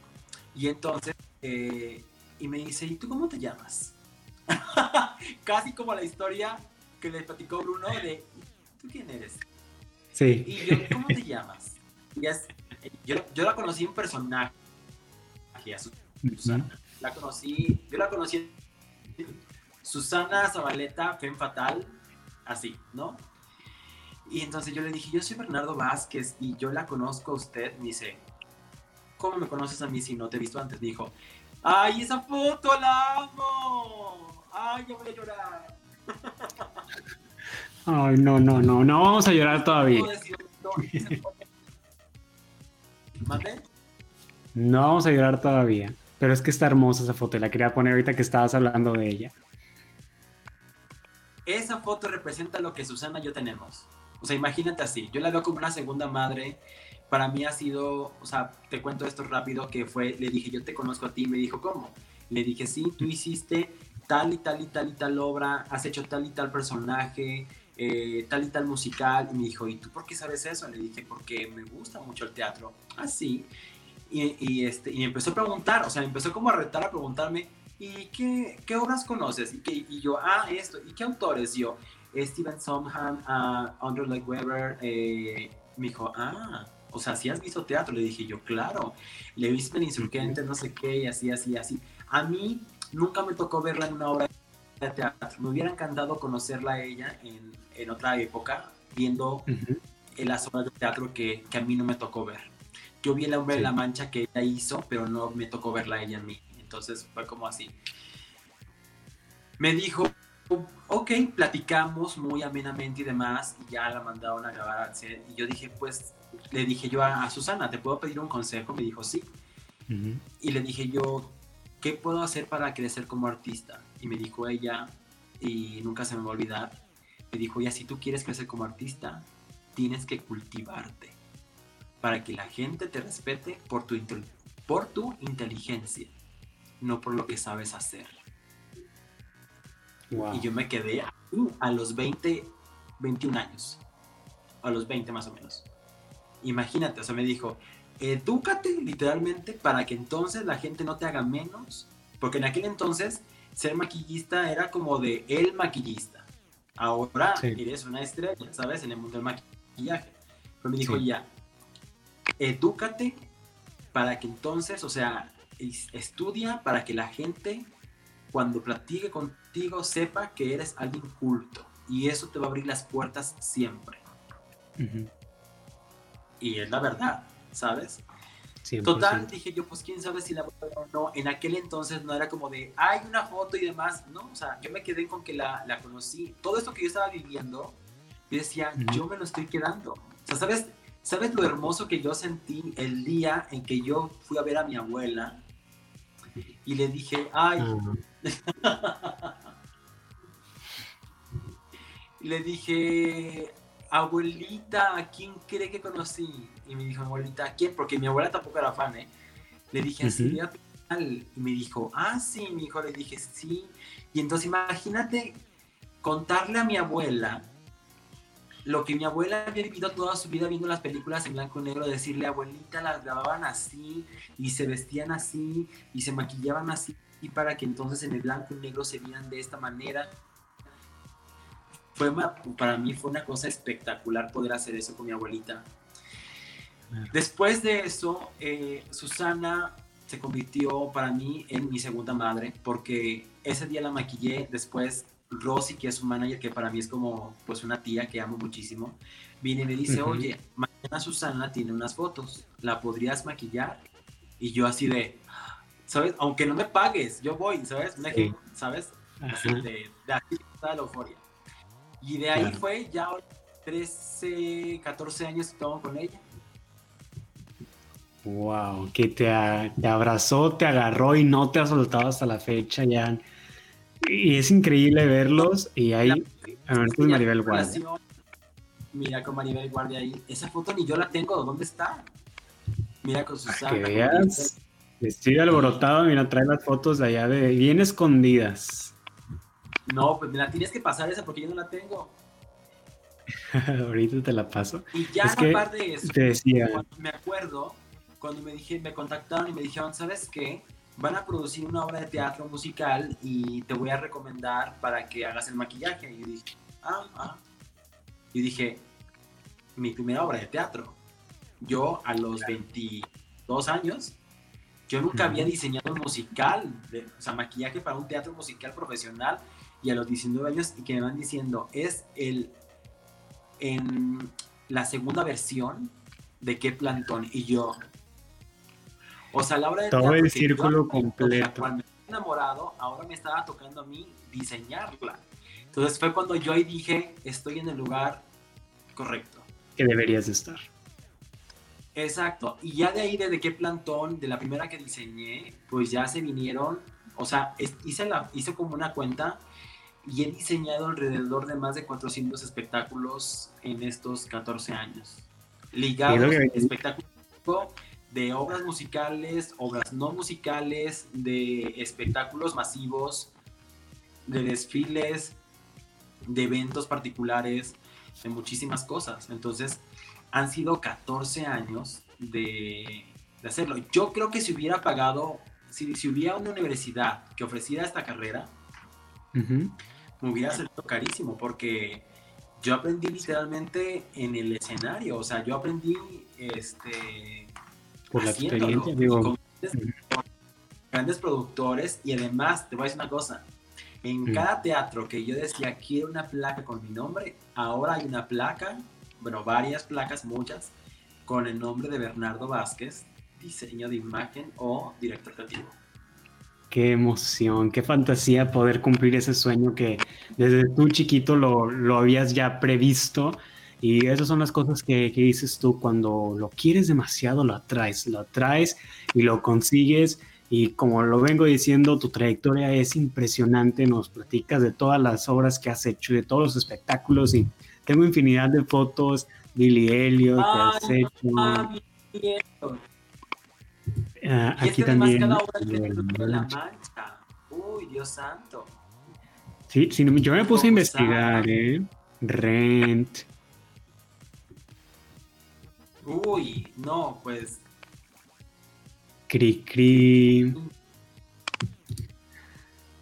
C: y entonces, eh, y me dice, ¿y tú cómo te llamas? *laughs* Casi como la historia que le platicó Bruno de, ¿tú quién eres?
B: Sí.
C: Y yo, ¿cómo te llamas? Y es, yo, yo, la conocí en personaje, a Susana. La conocí, yo la conocí Susana Zabaleta, Fem Fatal, así, ¿no? Y entonces yo le dije, yo soy Bernardo Vázquez y yo la conozco a usted. Me dice, ¿cómo me conoces a mí si no te he visto antes? Dijo, ¡ay, esa foto la amo! ¡Ay, ya voy a llorar!
B: Ay, no, no, no, no vamos a llorar todavía.
C: ¿Mate?
B: No vamos a llorar todavía. Pero es que está hermosa esa foto y la quería poner ahorita que estabas hablando de ella.
C: Esa foto representa lo que Susana y yo tenemos. O sea, imagínate así. Yo la veo como una segunda madre para mí ha sido, o sea, te cuento esto rápido, que fue, le dije, yo te conozco a ti, me dijo, ¿cómo? Le dije, sí, tú hiciste tal y tal y tal y tal obra, has hecho tal y tal personaje, eh, tal y tal musical, y me dijo, ¿y tú por qué sabes eso? Le dije, porque me gusta mucho el teatro, así. y, y, este, y empezó a preguntar, o sea, empezó como a retar a preguntarme, ¿y qué, qué obras conoces? Y, que, y yo, ah, esto, ¿y qué autores? yo, Steven Sondheim, uh, Andrew Lloyd Webber, eh, Me dijo, ah, o sea, si has visto teatro, le dije yo, claro, le he visto en Insurgente, no sé qué, y así, así, así. A mí nunca me tocó verla en una obra de teatro. Me hubiera encantado conocerla a ella en, en otra época, viendo en las obras de teatro que, que, a mí no me tocó ver. Yo vi el hombre de la mancha que ella hizo, pero no me tocó verla a ella a mí. Entonces fue como así. Me dijo, ok, platicamos muy amenamente y demás, y ya la mandaron a grabar al set. Y yo dije, pues, le dije yo a, Susana, ¿te puedo pedir un consejo? Me dijo, sí. Y le dije yo, ¿qué puedo hacer para crecer como artista? Y me dijo ella, y nunca se me va a olvidar, me dijo, ya si tú quieres crecer como artista, tienes que cultivarte para que la gente te respete por tu, por tu inteligencia, no por lo que sabes hacer. Y yo me quedé a los 20, 21 años. A los 20 más o menos. Imagínate, o sea, me dijo, edúcate literalmente para que entonces la gente no te haga menos. Porque en aquel entonces ser maquillista era como de el maquillista. Ahora eres una estrella, ¿sabes? En el mundo del maquillaje. Pero me dijo, ya, edúcate para que entonces, o sea, estudia para que la gente cuando platique contigo sepa que eres alguien culto y eso te va a abrir las puertas siempre. Y es la verdad, ¿sabes? Total, dije yo, pues quién sabe si la o no. En aquel entonces no era como de, hay una foto y demás, ¿no? O sea, yo me quedé con que la, la conocí. Todo esto que yo estaba viviendo, yo decía, yo me lo estoy quedando. O sea, ¿sabes? ¿Sabes lo hermoso que yo sentí el día en que yo fui a ver a mi abuela? Y le dije, ay, *laughs* le dije, abuelita, ¿a quién cree que conocí? Y me dijo, abuelita, ¿a quién? Porque mi abuela tampoco era fan, ¿eh? Le dije, así, Y me dijo, ah, sí, mi hijo, le dije, sí. Y entonces imagínate contarle a mi abuela lo que mi abuela había vivido toda su vida viendo las películas en blanco y negro, decirle, abuelita, las grababan así, y se vestían así, y se maquillaban así, y para que entonces en el blanco y negro se vieran de esta manera. Fue para mí fue una cosa espectacular poder hacer eso con mi abuelita. Después de eso, eh, Susana se convirtió para mí en mi segunda madre, porque ese día la maquillé, después Rosy, que es su manager, que para mí es como pues una tía que amo muchísimo, viene y me dice, oye, mañana Susana tiene unas fotos, ¿la podrías maquillar? Y yo así de, ¿sabes? Aunque no me pagues, yo voy, ¿sabes? ¿sabes? Así de, de aquí está la euforia. Y de ahí fue ya 13, 14 años que estamos con ella.
B: Wow, que te, te, abrazó, te agarró y no te ha soltado hasta la fecha ya. Y es increíble verlos y ahí, a ver, Maribel Guardia.
C: Mira con Maribel Guardia ahí. Esa foto ni yo la tengo, ¿dónde está? Mira con Susana.
B: Que veas. Estoy alborotado, mira, trae las fotos de allá de bien escondidas.
C: No, pues me la tienes que pasar esa porque yo no la tengo. *laughs*
B: Ahorita te la paso.
C: Y ya es aparte de eso, te decía. me acuerdo cuando me dije, me contactaron y me dijeron, ¿sabes qué? Van a producir una obra de teatro musical y te voy a recomendar para que hagas el maquillaje. Y yo dije, ah, ah. Y dije, mi primera obra de teatro. Yo a los 22 años yo nunca había diseñado un musical, o sea, maquillaje para un teatro musical profesional y a los 19 años y que me van diciendo, es el en la segunda versión de qué plantón y yo o sea la obra de
B: todo el círculo completo
C: cuando me enamorado ahora me estaba tocando a mí diseñarla entonces fue cuando yo ahí dije estoy en el lugar correcto
B: que deberías estar
C: Exacto. Y ya de ahí, desde qué plantón, de la primera que diseñé, pues ya se vinieron. O sea, hice, la, hice como una cuenta y he diseñado alrededor de más de 400 espectáculos en estos 14 años. Ligados a espectáculos de obras musicales, obras no musicales, de espectáculos masivos, de desfiles, de eventos particulares, de muchísimas cosas. Entonces, han sido 14 años de, hacerlo. Yo creo que si hubiera pagado, si, si hubiera una universidad que ofreciera esta carrera, me hubiera salido carísimo porque yo aprendí literalmente en el escenario, o sea, yo aprendí este
B: por la experiencia, digo,
C: grandes, grandes, productores y además te voy a decir una cosa, en cada teatro que yo decía quiero una placa con mi nombre, ahora hay una placa, bueno, varias placas, muchas, con el nombre de Bernardo Vázquez, diseño de imagen o director creativo.
B: Qué emoción, qué fantasía poder cumplir ese sueño que desde tú chiquito lo, lo habías ya previsto. Y esas son las cosas que, que, dices tú cuando lo quieres demasiado, lo atraes, lo atraes y lo consigues. Y como lo vengo diciendo, tu trayectoria es impresionante. Nos platicas de todas las obras que has hecho, de todos los espectáculos. Y tengo infinidad de fotos, Billy Elliot, que has hecho.
C: Uh, aquí también. Cada hora que la mancha. Uy, Dios santo.
B: Sí, sí, yo me puse a investigar, ¿eh? Rent.
C: Uy, no, pues.
B: Cri Cri.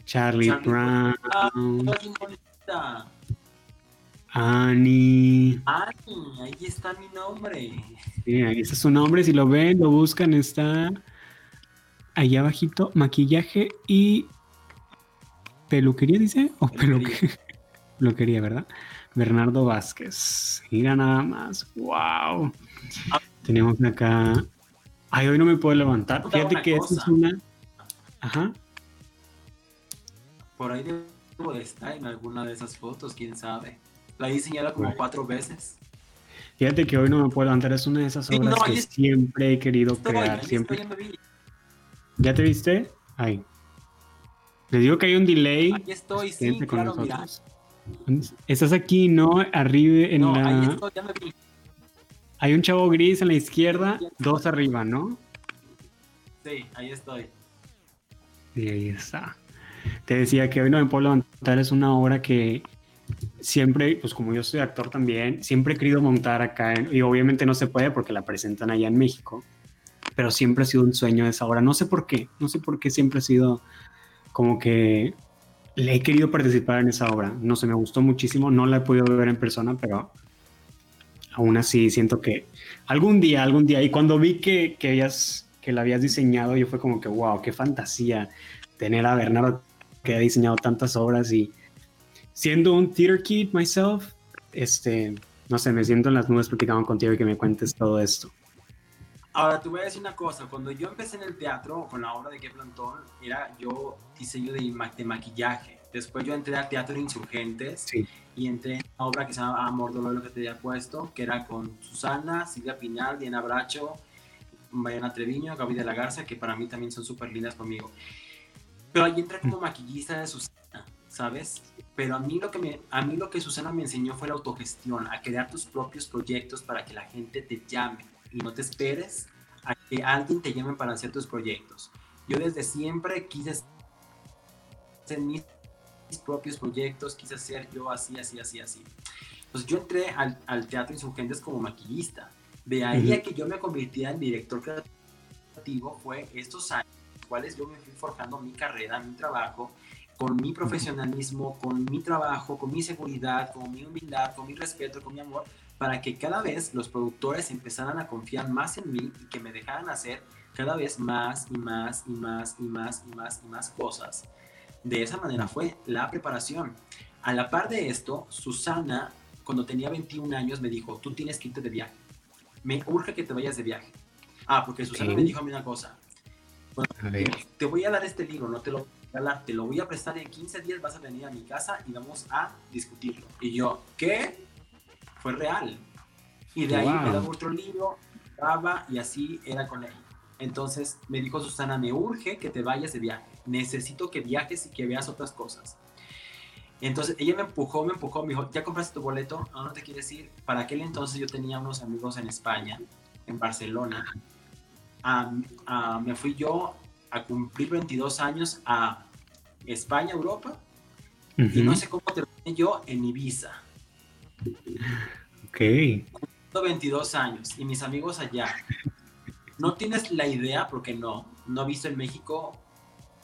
B: Charlie, Charlie Brown. Annie.
C: Annie, ahí está mi nombre.
B: Sí, ahí está su nombre. Si lo ven, lo buscan, está allá abajito, maquillaje y peluquería, dice, o peluquería, *laughs* peluquería ¿verdad? Bernardo Vázquez. Mira nada más. Wow. Tenemos acá. Ay, hoy no me puedo levantar. Fíjate que esta es una. Ajá.
C: Por ahí debo de estar en alguna de esas fotos, quién sabe. La he diseñado como cuatro veces.
B: Fíjate que hoy no me puedo levantar. Es una de esas obras que siempre he querido crear. Siempre. ¿Ya te viste? Ahí. Les digo que hay un delay.
C: Aquí estoy, sí, claro, mira.
B: Estás aquí, ¿no? Arriba en
C: no,
B: la.
C: Ahí estoy, ya me vi.
B: Hay un chavo gris en la izquierda, dos arriba, ¿no?
C: Sí, ahí estoy.
B: Y ahí está. Te decía que hoy no me puedo levantar, es una obra que siempre, pues como yo soy actor también, siempre he querido montar acá, y obviamente no se puede porque la presentan allá en México, pero siempre ha sido un sueño esa obra. No sé por qué, no sé por qué siempre ha sido como que le he querido participar en esa obra. No sé, me gustó muchísimo, no la he podido ver en persona, pero aún así siento que algún día, algún día, y cuando vi que, que, que la habías diseñado, yo fue como que, wow, qué fantasía tener a Bernardo que ha diseñado tantas obras y siendo un theater kid myself, este, no sé, me siento en las nubes platicando contigo y que me cuentes todo esto.
C: Ahora te voy a decir una cosa, cuando yo empecé en el teatro con la obra de Qué Plantón, era yo diseño de maquillaje. Después yo entré al Teatro Insurgentes
B: sí.
C: y entré en una obra que se llama Amor, Dolor, lo que te había puesto, que era con Susana, Silvia Pinal, Diana Bracho, Mariana Treviño, Gaby de la Garza, que para mí también son súper lindas conmigo. Pero ahí entré como maquillista de Susana, ¿sabes? Pero a mí, lo que me, a mí lo que Susana me enseñó fue la autogestión, a crear tus propios proyectos para que la gente te llame y no te esperes a que alguien te llame para hacer tus proyectos. Yo desde siempre quise hacer mis, mis propios proyectos, quise hacer yo así, así, así, así. Entonces yo entré al, al Teatro Insurgentes como maquillista. De ahí uh -huh. a que yo me convirtiera en director creativo fue estos años en los cuales yo me fui forjando mi carrera, mi trabajo, con mi profesionalismo, con mi trabajo, con mi seguridad, con mi humildad, con mi respeto, con mi amor, para que cada vez los productores empezaran a confiar más en mí y que me dejaran hacer cada vez más y más y más y más y más y más cosas. De esa manera fue la preparación. A la par de esto, Susana, cuando tenía 21 años, me dijo, tú tienes que irte de viaje. Me urge que te vayas de viaje. Ah, porque Susana me dijo a mí una cosa. Bueno, te voy a dar este libro, no te lo te lo voy a prestar en 15 días, vas a venir a mi casa y vamos a discutirlo. Y yo, ¿qué? Fue real. Y de ahí wow. me daba otro libro, daba y así era con él. Entonces me dijo Susana, me urge que te vayas de viaje. Necesito que viajes y que veas otras cosas. Entonces ella me empujó, me empujó, me dijo, ¿ya compraste tu boleto? ¿A dónde te quieres ir? Para aquel entonces yo tenía unos amigos en España, en Barcelona. Uh, me fui yo a cumplir 22 años a España, Europa, uh -huh. y no sé cómo terminé yo en Ibiza.
B: Ok.
C: 22 años y mis amigos allá. No tienes la idea, porque no, no he visto en México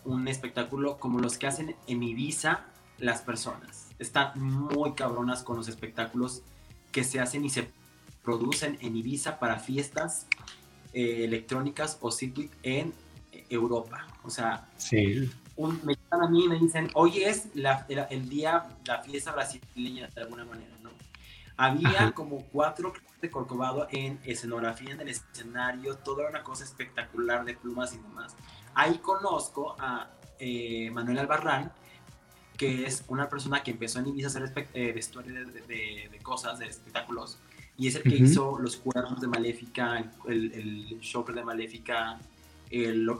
C: un espectáculo como los que hacen en Ibiza las personas.
D: están muy cabronas con los espectáculos que se hacen y se producen en Ibiza para fiestas eh, electrónicas o circuit en Europa. O sea,
B: sí.
D: un, me llaman a mí y me dicen, hoy es la, el, día, la fiesta brasileña de alguna manera, ¿no? Había como cuatro de Corcovado en escenografía en el escenario, toda una cosa espectacular de plumas y demás. Ahí conozco a eh, Manuel Albarrán, que es una persona que empezó en Ibiza a hacer eh, vestuario de, de, cosas, de espectáculos, y es el que hizo los cuernos de Maléfica, el, el, shocker de Maléfica, el,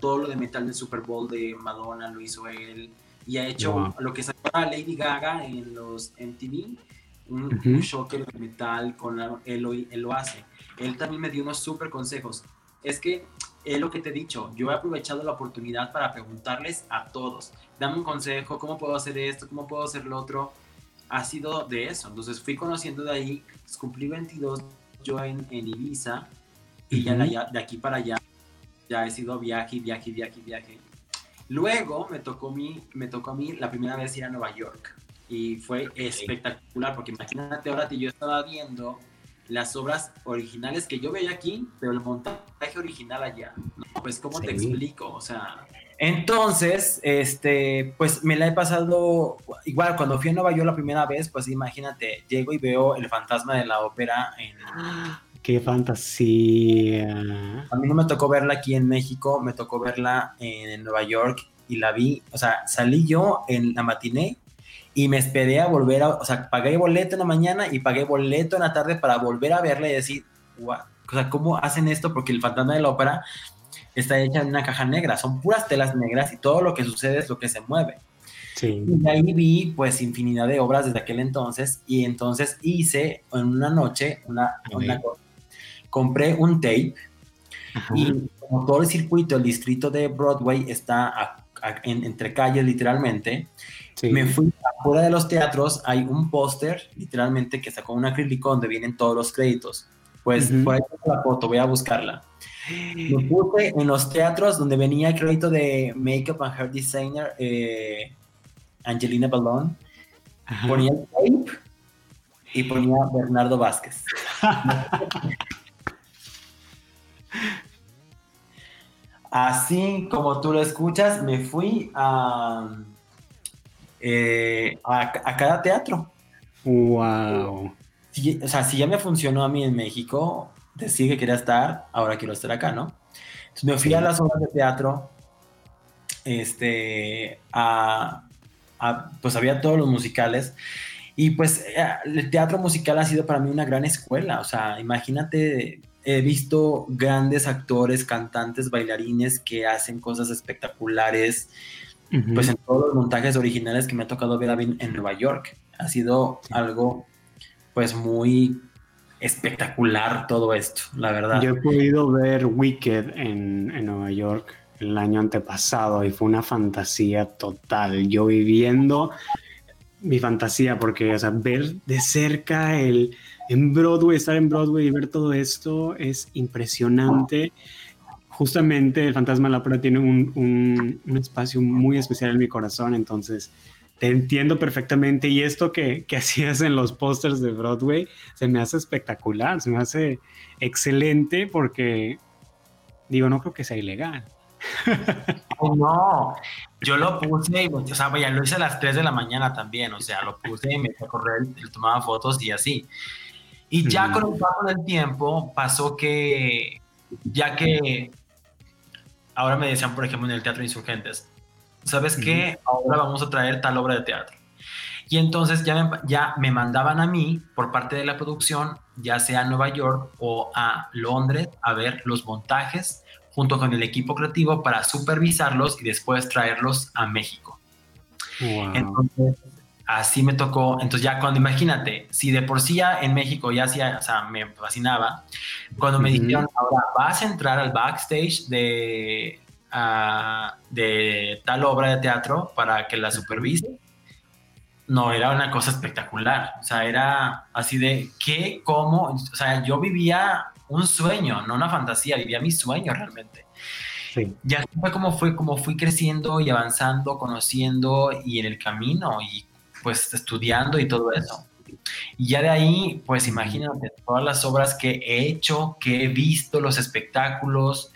D: todo lo de metal del Super Bowl de Madonna lo hizo él, y ha hecho lo que sacó a Lady Gaga en los MTV, un, shocker de metal, con él, lo, él lo hace. Él también me dio unos súper consejos. Es que es lo que te he dicho, yo he aprovechado la oportunidad para preguntarles a todos, dame un consejo, cómo puedo hacer esto, cómo puedo hacer lo otro, ha sido de eso, entonces fui conociendo de ahí, cumplí 22 yo en, en Ibiza y ya, de, aquí para allá ya he sido viaje, viaje, viaje, viaje. Luego me tocó, mi, me tocó a mí la primera vez ir a Nueva York y fue espectacular porque imagínate ahora que yo estaba viendo las obras originales que yo veía aquí, pero el montaje original allá. Pues, ¿cómo te explico? O sea...
C: Entonces, este, pues me la he pasado, igual cuando fui a Nueva York la primera vez, pues imagínate, llego y veo el fantasma de la ópera en...
B: ¡Qué fantasía!
C: A mí no me tocó verla aquí en México, me tocó verla en Nueva York y la vi, o sea, salí yo en la matiné y me esperé a volver a, o sea, pagué boleto en la mañana y pagué boleto en la tarde para volver a verla y decir, o sea, ¿cómo hacen esto? Porque el fantasma de la ópera está hecha en una caja negra, son puras telas negras y todo lo que sucede es lo que se mueve.
B: Sí.
C: Y ahí vi pues infinidad de obras desde aquel entonces y entonces hice en una noche una, una compré un tape y como todo el circuito, el distrito de Broadway está entre calles literalmente, me fui afuera de los teatros, hay un póster, literalmente, que sacó un acrílico donde vienen todos los créditos. Pues por ahí tengo la foto, voy a buscarla. Me puse en los teatros donde venía el crédito de Makeup and Hair Designer eh, Angelina Ballon. Ponía el tape y ponía Bernardo Vázquez. *laughs* Así como tú lo escuchas, me fui a eh, a, cada teatro.
B: Wow.
C: o sea, si ya me funcionó a mí en México, decir que quería estar, ahora quiero estar acá, ¿no? Entonces me fui a las obras de teatro, este, a, pues había todos los musicales, y pues eh, el teatro musical ha sido para mí una gran escuela, o sea, imagínate, he visto grandes actores, cantantes, bailarines que hacen cosas espectaculares, pues en todos los montajes originales que me ha tocado ver en Nueva York. Ha sido algo pues muy espectacular todo esto, la verdad.
B: Yo he podido ver Wicked en, en Nueva York el año antepasado y fue una fantasía total. Yo viviendo mi fantasía, porque, o sea, ver de cerca el en Broadway, estar en Broadway y ver todo esto es impresionante justamente el Fantasma de la Ópera tiene un, espacio muy especial en mi corazón, entonces te entiendo perfectamente y esto que, que *laughs* hacías en los pósters de Broadway se me hace espectacular, se me hace excelente porque digo, no creo que sea ilegal. *laughs*
C: no, yo lo puse, o sea, vaya, lo hice a las 3 de la mañana también, o sea, lo puse, me fui a correr, tomaba fotos y así. Y ya con el paso del tiempo pasó que, ya que ahora me decían, por ejemplo, en el Teatro Insurgentes, ¿sabes qué? Ahora vamos a traer tal obra de teatro. Y entonces ya me, ya me mandaban a mí, por parte de la producción, ya sea a Nueva York o a Londres, a ver los montajes junto con el equipo creativo para supervisarlos y después traerlos a México. Entonces, así me tocó. Entonces, ya cuando imagínate, si de por sí ya en México ya hacía, o sea, me fascinaba, cuando me dijeron, ahora vas a entrar al backstage de, uh, de tal obra de teatro para que la supervise. No, era una cosa espectacular. O sea, era así de qué, cómo. O sea, yo vivía un sueño, no una fantasía, vivía mi sueño realmente. Sí. Ya fue como fue como fui creciendo y avanzando, conociendo y en el camino y pues estudiando y todo eso. Y ya de ahí, pues imagínate todas las obras que he hecho, que he visto, los espectáculos,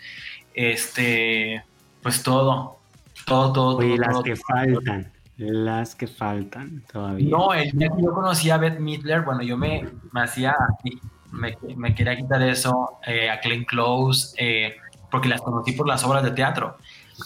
C: este, pues todo, todo, todo.
B: Oye,
C: todo,
B: las
C: todo,
B: que
C: todo.
B: faltan, las que faltan todavía.
C: No, el día que yo conocí a Beth Midler, bueno, yo me, me hacía así, me, me quería quitar eso, eh, a Glenn Close, eh, porque las conocí por las obras de teatro.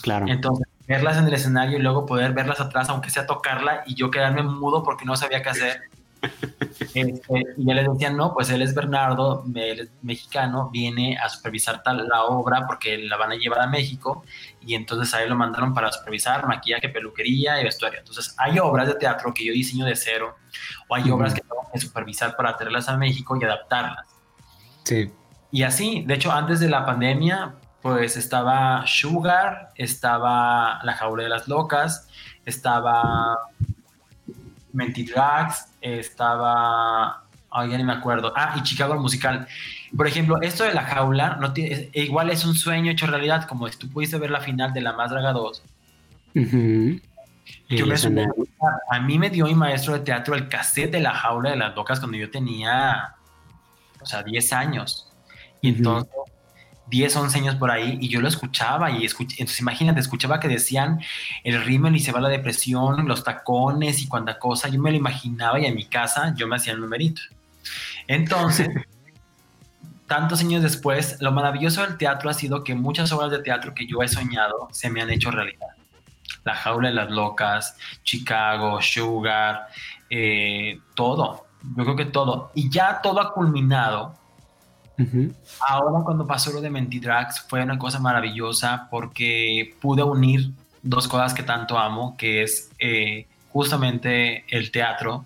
B: claro.
C: Entonces, verlas en el escenario y luego poder verlas atrás, aunque sea tocarla, y yo quedarme mudo porque no sabía qué hacer. *laughs* Este, y ya les decían, no, pues él es Bernardo, él es mexicano, viene a supervisar tal, la obra porque la van a llevar a México y entonces a él lo mandaron para supervisar maquillaje, peluquería y vestuario. Entonces hay obras de teatro que yo diseño de cero o hay obras que tengo que supervisar para traerlas a México y adaptarlas.
B: Sí.
C: Y así, de hecho, antes de la pandemia, pues estaba Sugar, estaba La Jaula de las Locas, estaba Mentidrags, estaba. Ay, ya ni me acuerdo. Ah, y Chicago musical. Por ejemplo, esto de La Jaula, no tiene, es- igual es un sueño hecho realidad, como si tú pudiste ver la final de La Más Draga 2.
B: Ujú.
C: Yo me a mí me dio mi maestro de teatro el cassette de La Jaula de las Locas cuando yo tenía, o sea, 10 años. Y entonces, 10, 11 años por ahí, y yo lo escuchaba, y escuché, entonces imagínate, escuchaba que decían el rímel y se va la depresión, los tacones y cuanta cosa, yo me lo imaginaba y en mi casa yo me hacía el numerito. Entonces, *laughs* tantos años después, lo maravilloso del teatro ha sido que muchas obras de teatro que yo he soñado se me han hecho realidad. La jaula de las locas, Chicago, Sugar, eh, todo. Yo creo que todo. Y ya todo ha culminado
B: Ujú.
C: Ahora cuando pasó lo de Mentidrags fue una cosa maravillosa porque pude unir dos cosas que tanto amo, que es eh, justamente el teatro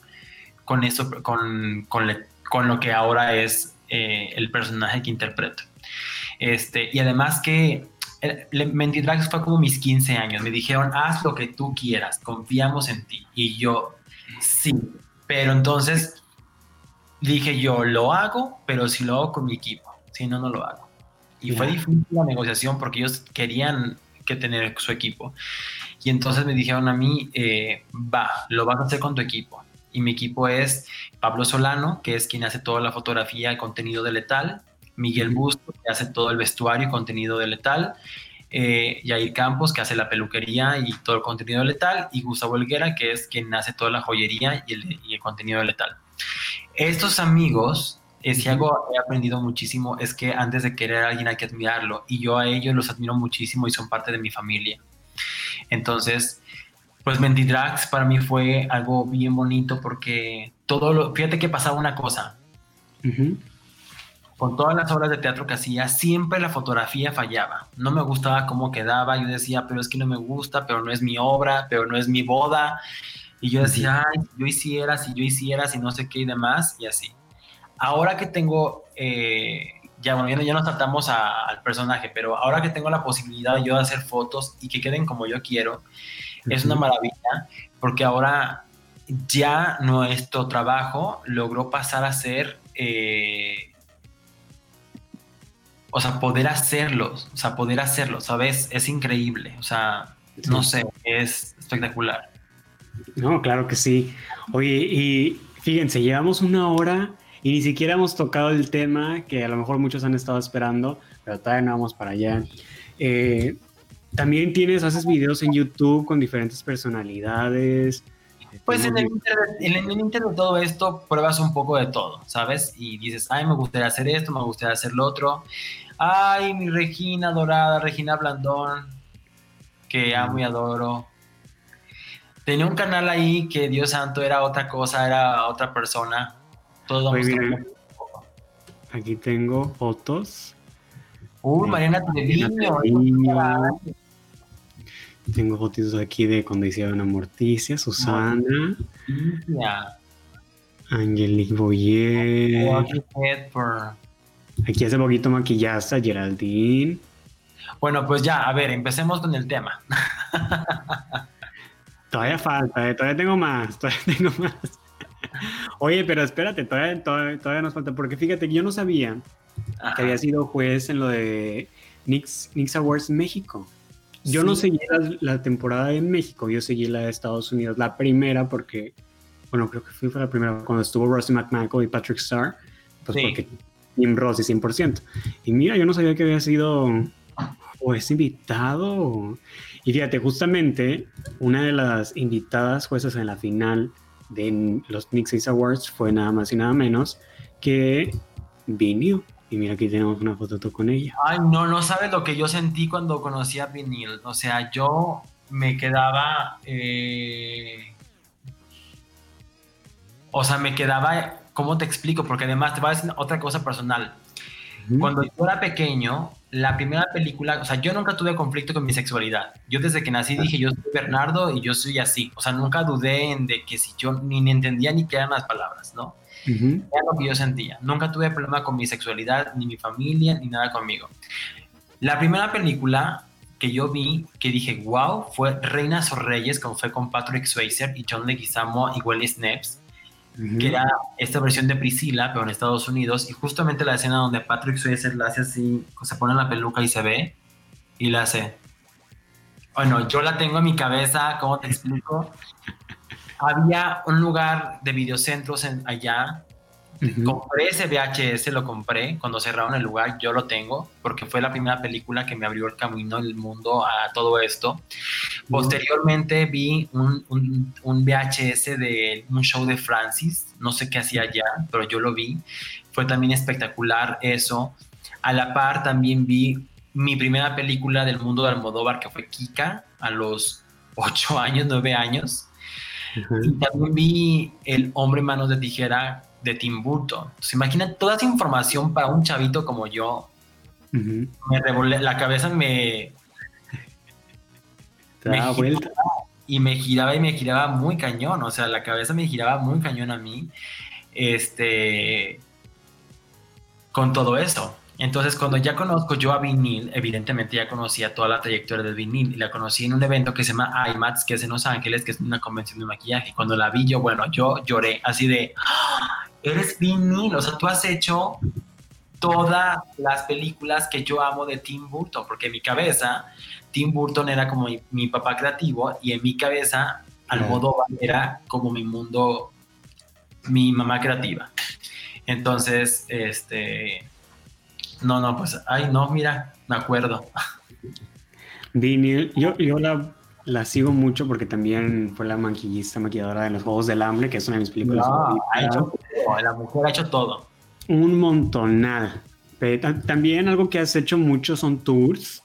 C: con, esto, con, con, le- con lo que ahora es eh, el personaje que interpreto. Este, y además que eh, Mentidrags fue como mis 15 años. Me dijeron, haz lo que tú quieras, confiamos en ti. Y yo, sí. Pero entonces dije yo, lo hago, pero si lo hago con mi equipo. Si no, no lo hago. Y fue difícil la negociación porque ellos querían que tener su equipo. Y entonces me dijeron a mí, eh, va, lo vas a hacer con tu equipo. Y mi equipo es Pablo Solano, que es quien hace toda la fotografía y contenido de Letal, Miguel. Busto, que hace todo el vestuario y contenido de Letal, eh, Yair Campos, que hace la peluquería y todo el contenido de Letal, y Gustavo Helguera, que es quien hace toda la joyería y el, y el contenido de Letal. Estos amigos, eh, si algo he aprendido muchísimo es que antes de querer a alguien hay que admirarlo, y yo a ellos los admiro muchísimo y son parte de mi familia. Entonces, pues Mentidrags para mí fue algo bien bonito porque todo lo, fíjate que pasaba una cosa, con todas las obras de teatro que hacía, siempre la fotografía fallaba. No me gustaba cómo quedaba. Yo decía, pero es que no me gusta, pero no es mi obra, pero no es mi boda. Y yo decía, ay, si yo hiciera, si yo hiciera, si no sé qué y demás, y así. Ahora que tengo, eh, ya bueno, ya, no- ya nos tratamos a- al personaje, pero ahora que tengo la posibilidad yo de hacer fotos y que queden como yo quiero, es una maravilla, porque ahora ya nuestro trabajo logró pasar a ser, eh, o sea, poder hacerlos, o sea, poder hacerlo, ¿sabes? Es increíble, o sea, no sé, es espectacular.
B: No, claro que sí. Oye, y fíjense, llevamos una hora y ni siquiera hemos tocado el tema que a lo mejor muchos han estado esperando, pero todavía no vamos para allá. Eh, también tienes, haces videos en YouTube con diferentes personalidades.
C: Pues en el, internet de todo esto pruebas un poco de todo, ¿sabes? Y dices, ay, me gustaría hacer esto, me gustaría hacer lo otro. Ay, mi Regina dorada, Regina Blandón, que amo y adoro. Tenía un canal ahí que Dios santo era otra cosa, era otra persona. Todos a
B: mira. Aquí tengo fotos.
C: Uy,
B: Sí.
C: Mariana Treviño.
B: Tengo fotos aquí de cuando hicieron a Morticia, Susana. Angelique Boyer. Aquí hace poquito maquillaste a Geraldine.
C: Bueno, pues ya, a ver, empecemos con el tema. *laughs*
B: Todavía falta, eh, todavía tengo más, *laughs* todavía tengo más. Oye, pero espérate, todavía, todavía, todavía nos falta, porque fíjate que yo no sabía
C: Ajá.
B: que había sido juez en lo de Knicks, Knicks Awards México. Yo no
C: Sí.
B: seguí la, la temporada en México, yo seguí la de Estados Unidos, la primera porque bueno, creo que fue, fue la primera, cuando estuvo Rosie McMichael y Patrick Starr, pues
C: Sí.
B: porque Team Rossi 100%. Y mira, yo no sabía que había sido juez invitado. Y fíjate, justamente una de las invitadas jueces en la final de los Knicks Awards fue nada más y nada menos que Vinny. Y mira, aquí tenemos una foto con ella.
C: Ay, no, no sabes lo que yo sentí cuando conocí a Vinil. O sea, yo me quedaba. eh, O sea, me quedaba. ¿Cómo te explico? Porque además te voy a decir otra cosa personal. Cuando yo era pequeño, la primera película, o sea, yo nunca tuve conflicto con mi sexualidad. Yo desde que nací dije, yo soy Bernardo y yo soy así. O sea, nunca dudé en de que si yo ni, entendía ni qué eran las palabras, ¿no?
B: Ujú.
C: Era lo que yo sentía. Nunca tuve problema con mi sexualidad, ni mi familia, ni nada conmigo. La primera película que yo vi, que dije, wow, fue Reinas o Reyes, como fue con Patrick Swayze y John Leguizamo y Wesley
B: Ujú.
C: que era esta versión de Priscila, pero en Estados Unidos, y justamente la escena donde Patrick Swayze la hace así, se pone la peluca y se ve, y la hace. Bueno, yo la tengo en mi cabeza, ¿cómo te explico? *laughs* Había un lugar de videocentros en, allá Compré ese VHS, lo compré cuando cerraron el lugar, yo lo tengo, porque fue la primera película que me abrió el camino, el mundo a todo esto. Posteriormente vi un, un- un VHS de un show de Francis, no sé qué hacía allá, pero yo lo vi. Fue también espectacular eso. A la par también vi mi primera película del mundo de Almodóvar, que fue Kika, a los *laughs* ocho años, nueve años.
B: Ujú.
C: Y también vi El hombre manos de tijera de Tim Burton. Entonces, imagina toda esa información para un chavito como yo. Me revolé, la cabeza me...
B: Te
C: Me
B: vuelta.
C: Y me giraba y me giraba muy cañón. O sea, la cabeza me giraba muy cañón a mí. Este... Con todo eso. Entonces, cuando ya conozco yo a Vinil, evidentemente ya conocía toda la trayectoria de Vinil y la conocí en un evento que se llama IMAX, que es en Los Ángeles, que es una convención de maquillaje. Cuando la vi yo, bueno, yo lloré así de, ¡Ah! Eres Vinil, o sea, tú has hecho todas las películas que yo amo de Tim Burton, porque en mi cabeza, Tim Burton era como mi, mi papá creativo y en mi cabeza, Almodóvar era como mi mundo, mi mamá creativa. Entonces, este... No, no, pues, ay, no, mira, me acuerdo.
B: Vinil, yo, yo la, la sigo mucho porque también fue la maquillista, maquilladora de los Juegos del Hambre, que es una de mis películas
C: No, ha hecho todo, la mujer ha hecho todo.
B: Un montonal. Pero ta- también algo que has hecho mucho son tours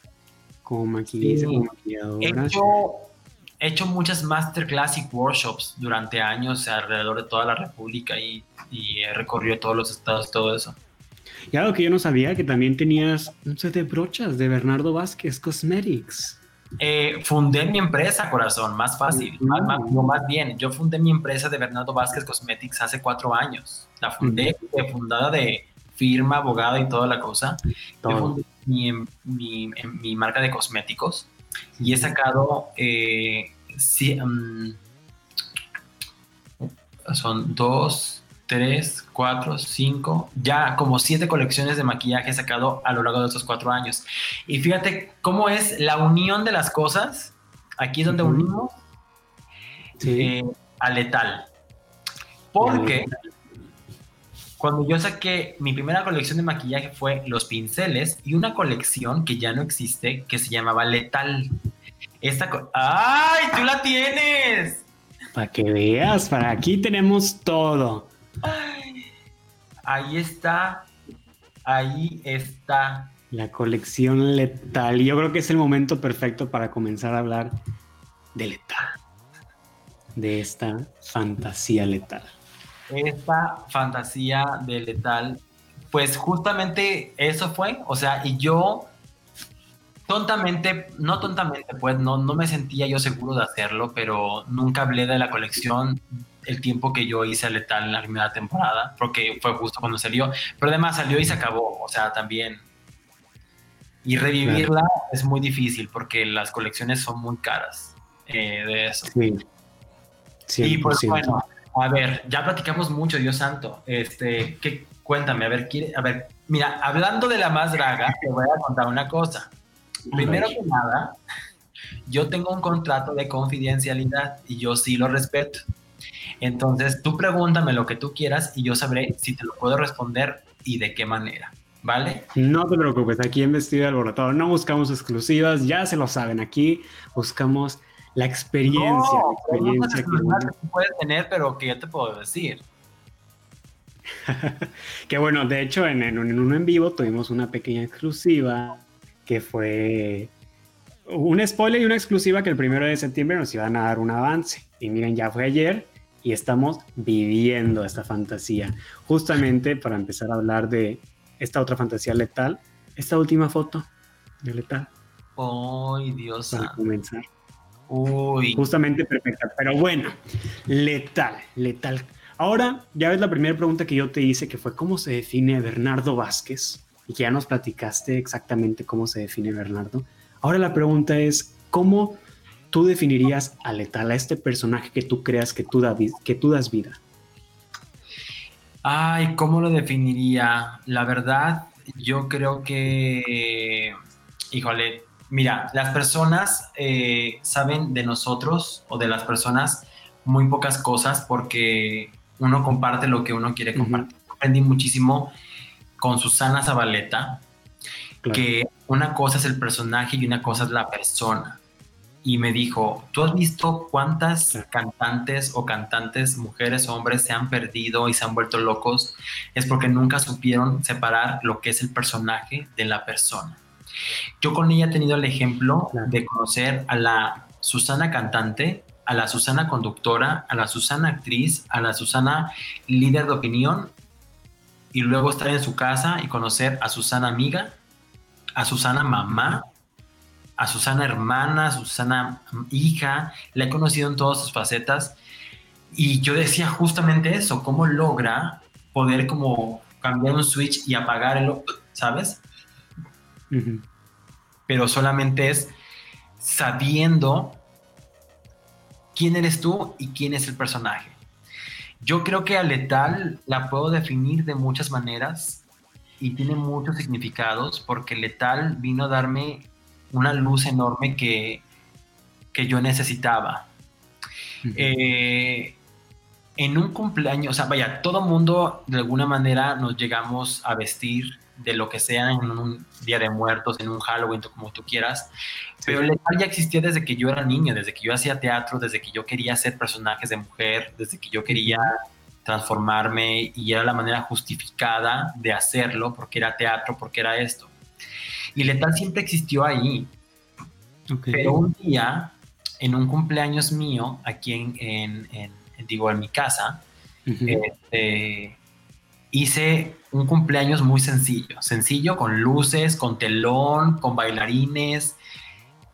B: como maquillista,
C: Sí.
B: como
C: He
B: maquilladora.
C: hecho, he hecho muchas masterclass y workshops durante años alrededor de toda la República y, y he recorrido todos los estados, todo eso.
B: Y algo que yo no sabía, que también tenías un set de brochas de Bernardo Vázquez Cosmetics.
C: Eh, fundé mi empresa, corazón, más fácil,
B: Ujú.
C: más, más- no, más bien. Yo fundé mi empresa de Bernardo Vázquez Cosmetics hace cuatro años. La fundé, eh, fundada de firma, abogada y toda la cosa. Yo fundé mi, mi- em, mi marca de cosméticos y he sacado, eh, mm, son dos, tres, cuatro, cinco, ya como siete colecciones de maquillaje sacado a lo largo de estos cuatro años. Y fíjate cómo es la unión de las cosas. Aquí es donde unimos
B: Sí.
C: eh, a letal. Porque cuando yo saqué mi primera colección de maquillaje fue los pinceles y una colección que ya no existe que se llamaba Letal. Esta ¡Ay! ¡Tú la tienes!
B: Para que veas, para aquí tenemos todo.
C: Ahí está. Ahí está.
B: La colección letal. Y yo creo que es el momento perfecto para comenzar a hablar de letal. De esta fantasía letal.
C: esta fantasía de letal, pues justamente eso fue, o sea, y yo tontamente, no tontamente, pues no, no me sentía yo seguro de hacerlo, pero nunca hablé de la colección el tiempo que yo hice letal en la primera temporada, porque fue justo cuando salió, pero además salió y se acabó, o sea, también. Y revivirla es muy difícil porque las colecciones son muy caras eh, de eso.
B: Sí.
C: Y pues
B: 100%.
C: bueno, a ver, ya platicamos mucho, Dios santo. Este, ¿qué, cuéntame, a ver, quiere, a ver, mira, hablando de la más draga, te voy a contar una cosa. Primero que nada, yo tengo un contrato de confidencialidad y yo sí lo respeto. Entonces, tú pregúntame lo que tú quieras y yo sabré si te lo puedo responder y de qué manera. ¿Vale?
B: No te preocupes, aquí en Vestido Alborotado no buscamos exclusivas, ya se lo saben, aquí buscamos la experiencia. la experiencia
C: que, puedes tener, pero que yo te puedo decir. *laughs*
B: que bueno, de hecho en, en, en, uno en vivo tuvimos una pequeña exclusiva que fue un spoiler y una exclusiva que el primero de septiembre nos iban a dar un avance. Y miren, ya fue ayer y estamos viviendo esta fantasía. Justamente para empezar a hablar de esta otra fantasía letal, esta última foto de letal.
C: ¡Ay, Dios!
B: Para comenzar. Uy. Justamente perfecta. Pero bueno, letal, letal. Ahora, ya ves la primera pregunta que yo te hice, que fue cómo se define Bernardo Vázquez, y que ya nos platicaste exactamente cómo se define Bernardo. Ahora la pregunta es, ¿cómo tú definirías a letal, a este personaje que tú creas que tú, que tú das vida?
C: Ay, ¿cómo lo definiría? La verdad, yo creo que, híjole, mira, las personas eh, saben de nosotros o de las personas muy pocas cosas porque uno comparte lo que uno quiere compartir. Aprendí muchísimo con Susana Zabaleta, que una cosa es el personaje y una cosa es la persona y me dijo, ¿tú has visto cuántas cantantes o cantantes, mujeres o hombres, se han perdido y se han vuelto locos? Es porque nunca supieron separar lo que es el personaje de la persona. Yo con ella he tenido el ejemplo de conocer a la Susana cantante, a la Susana conductora, a la Susana actriz, a la Susana líder de opinión y luego estar en su casa y conocer a Susana amiga, a Susana mamá, a Susana hermana, a Susana hija, la he conocido en todas sus facetas y yo decía justamente eso, cómo logra poder como cambiar un switch y apagar el, ¿sabes? Pero solamente es sabiendo quién eres tú y quién es el personaje. Yo creo que a Letal la puedo definir de muchas maneras y tiene muchos significados porque Letal vino a darme una luz enorme que, que yo necesitaba. Eh, en un cumpleaños, o sea, vaya, todo mundo de alguna manera nos llegamos a vestir de lo que sea en un Día de Muertos, en un Halloween, como tú quieras. Pero letal ya existía desde que yo era niño, desde que yo hacía teatro, desde que yo quería ser personajes de mujer, desde que yo quería transformarme y era la manera justificada de hacerlo, porque era teatro, porque era esto. Y Letal siempre existió ahí. Pero un día, en un cumpleaños mío, aquí en, digo, en mi casa, este, hice un cumpleaños muy sencillo. Sencillo, con luces, con telón, con bailarines.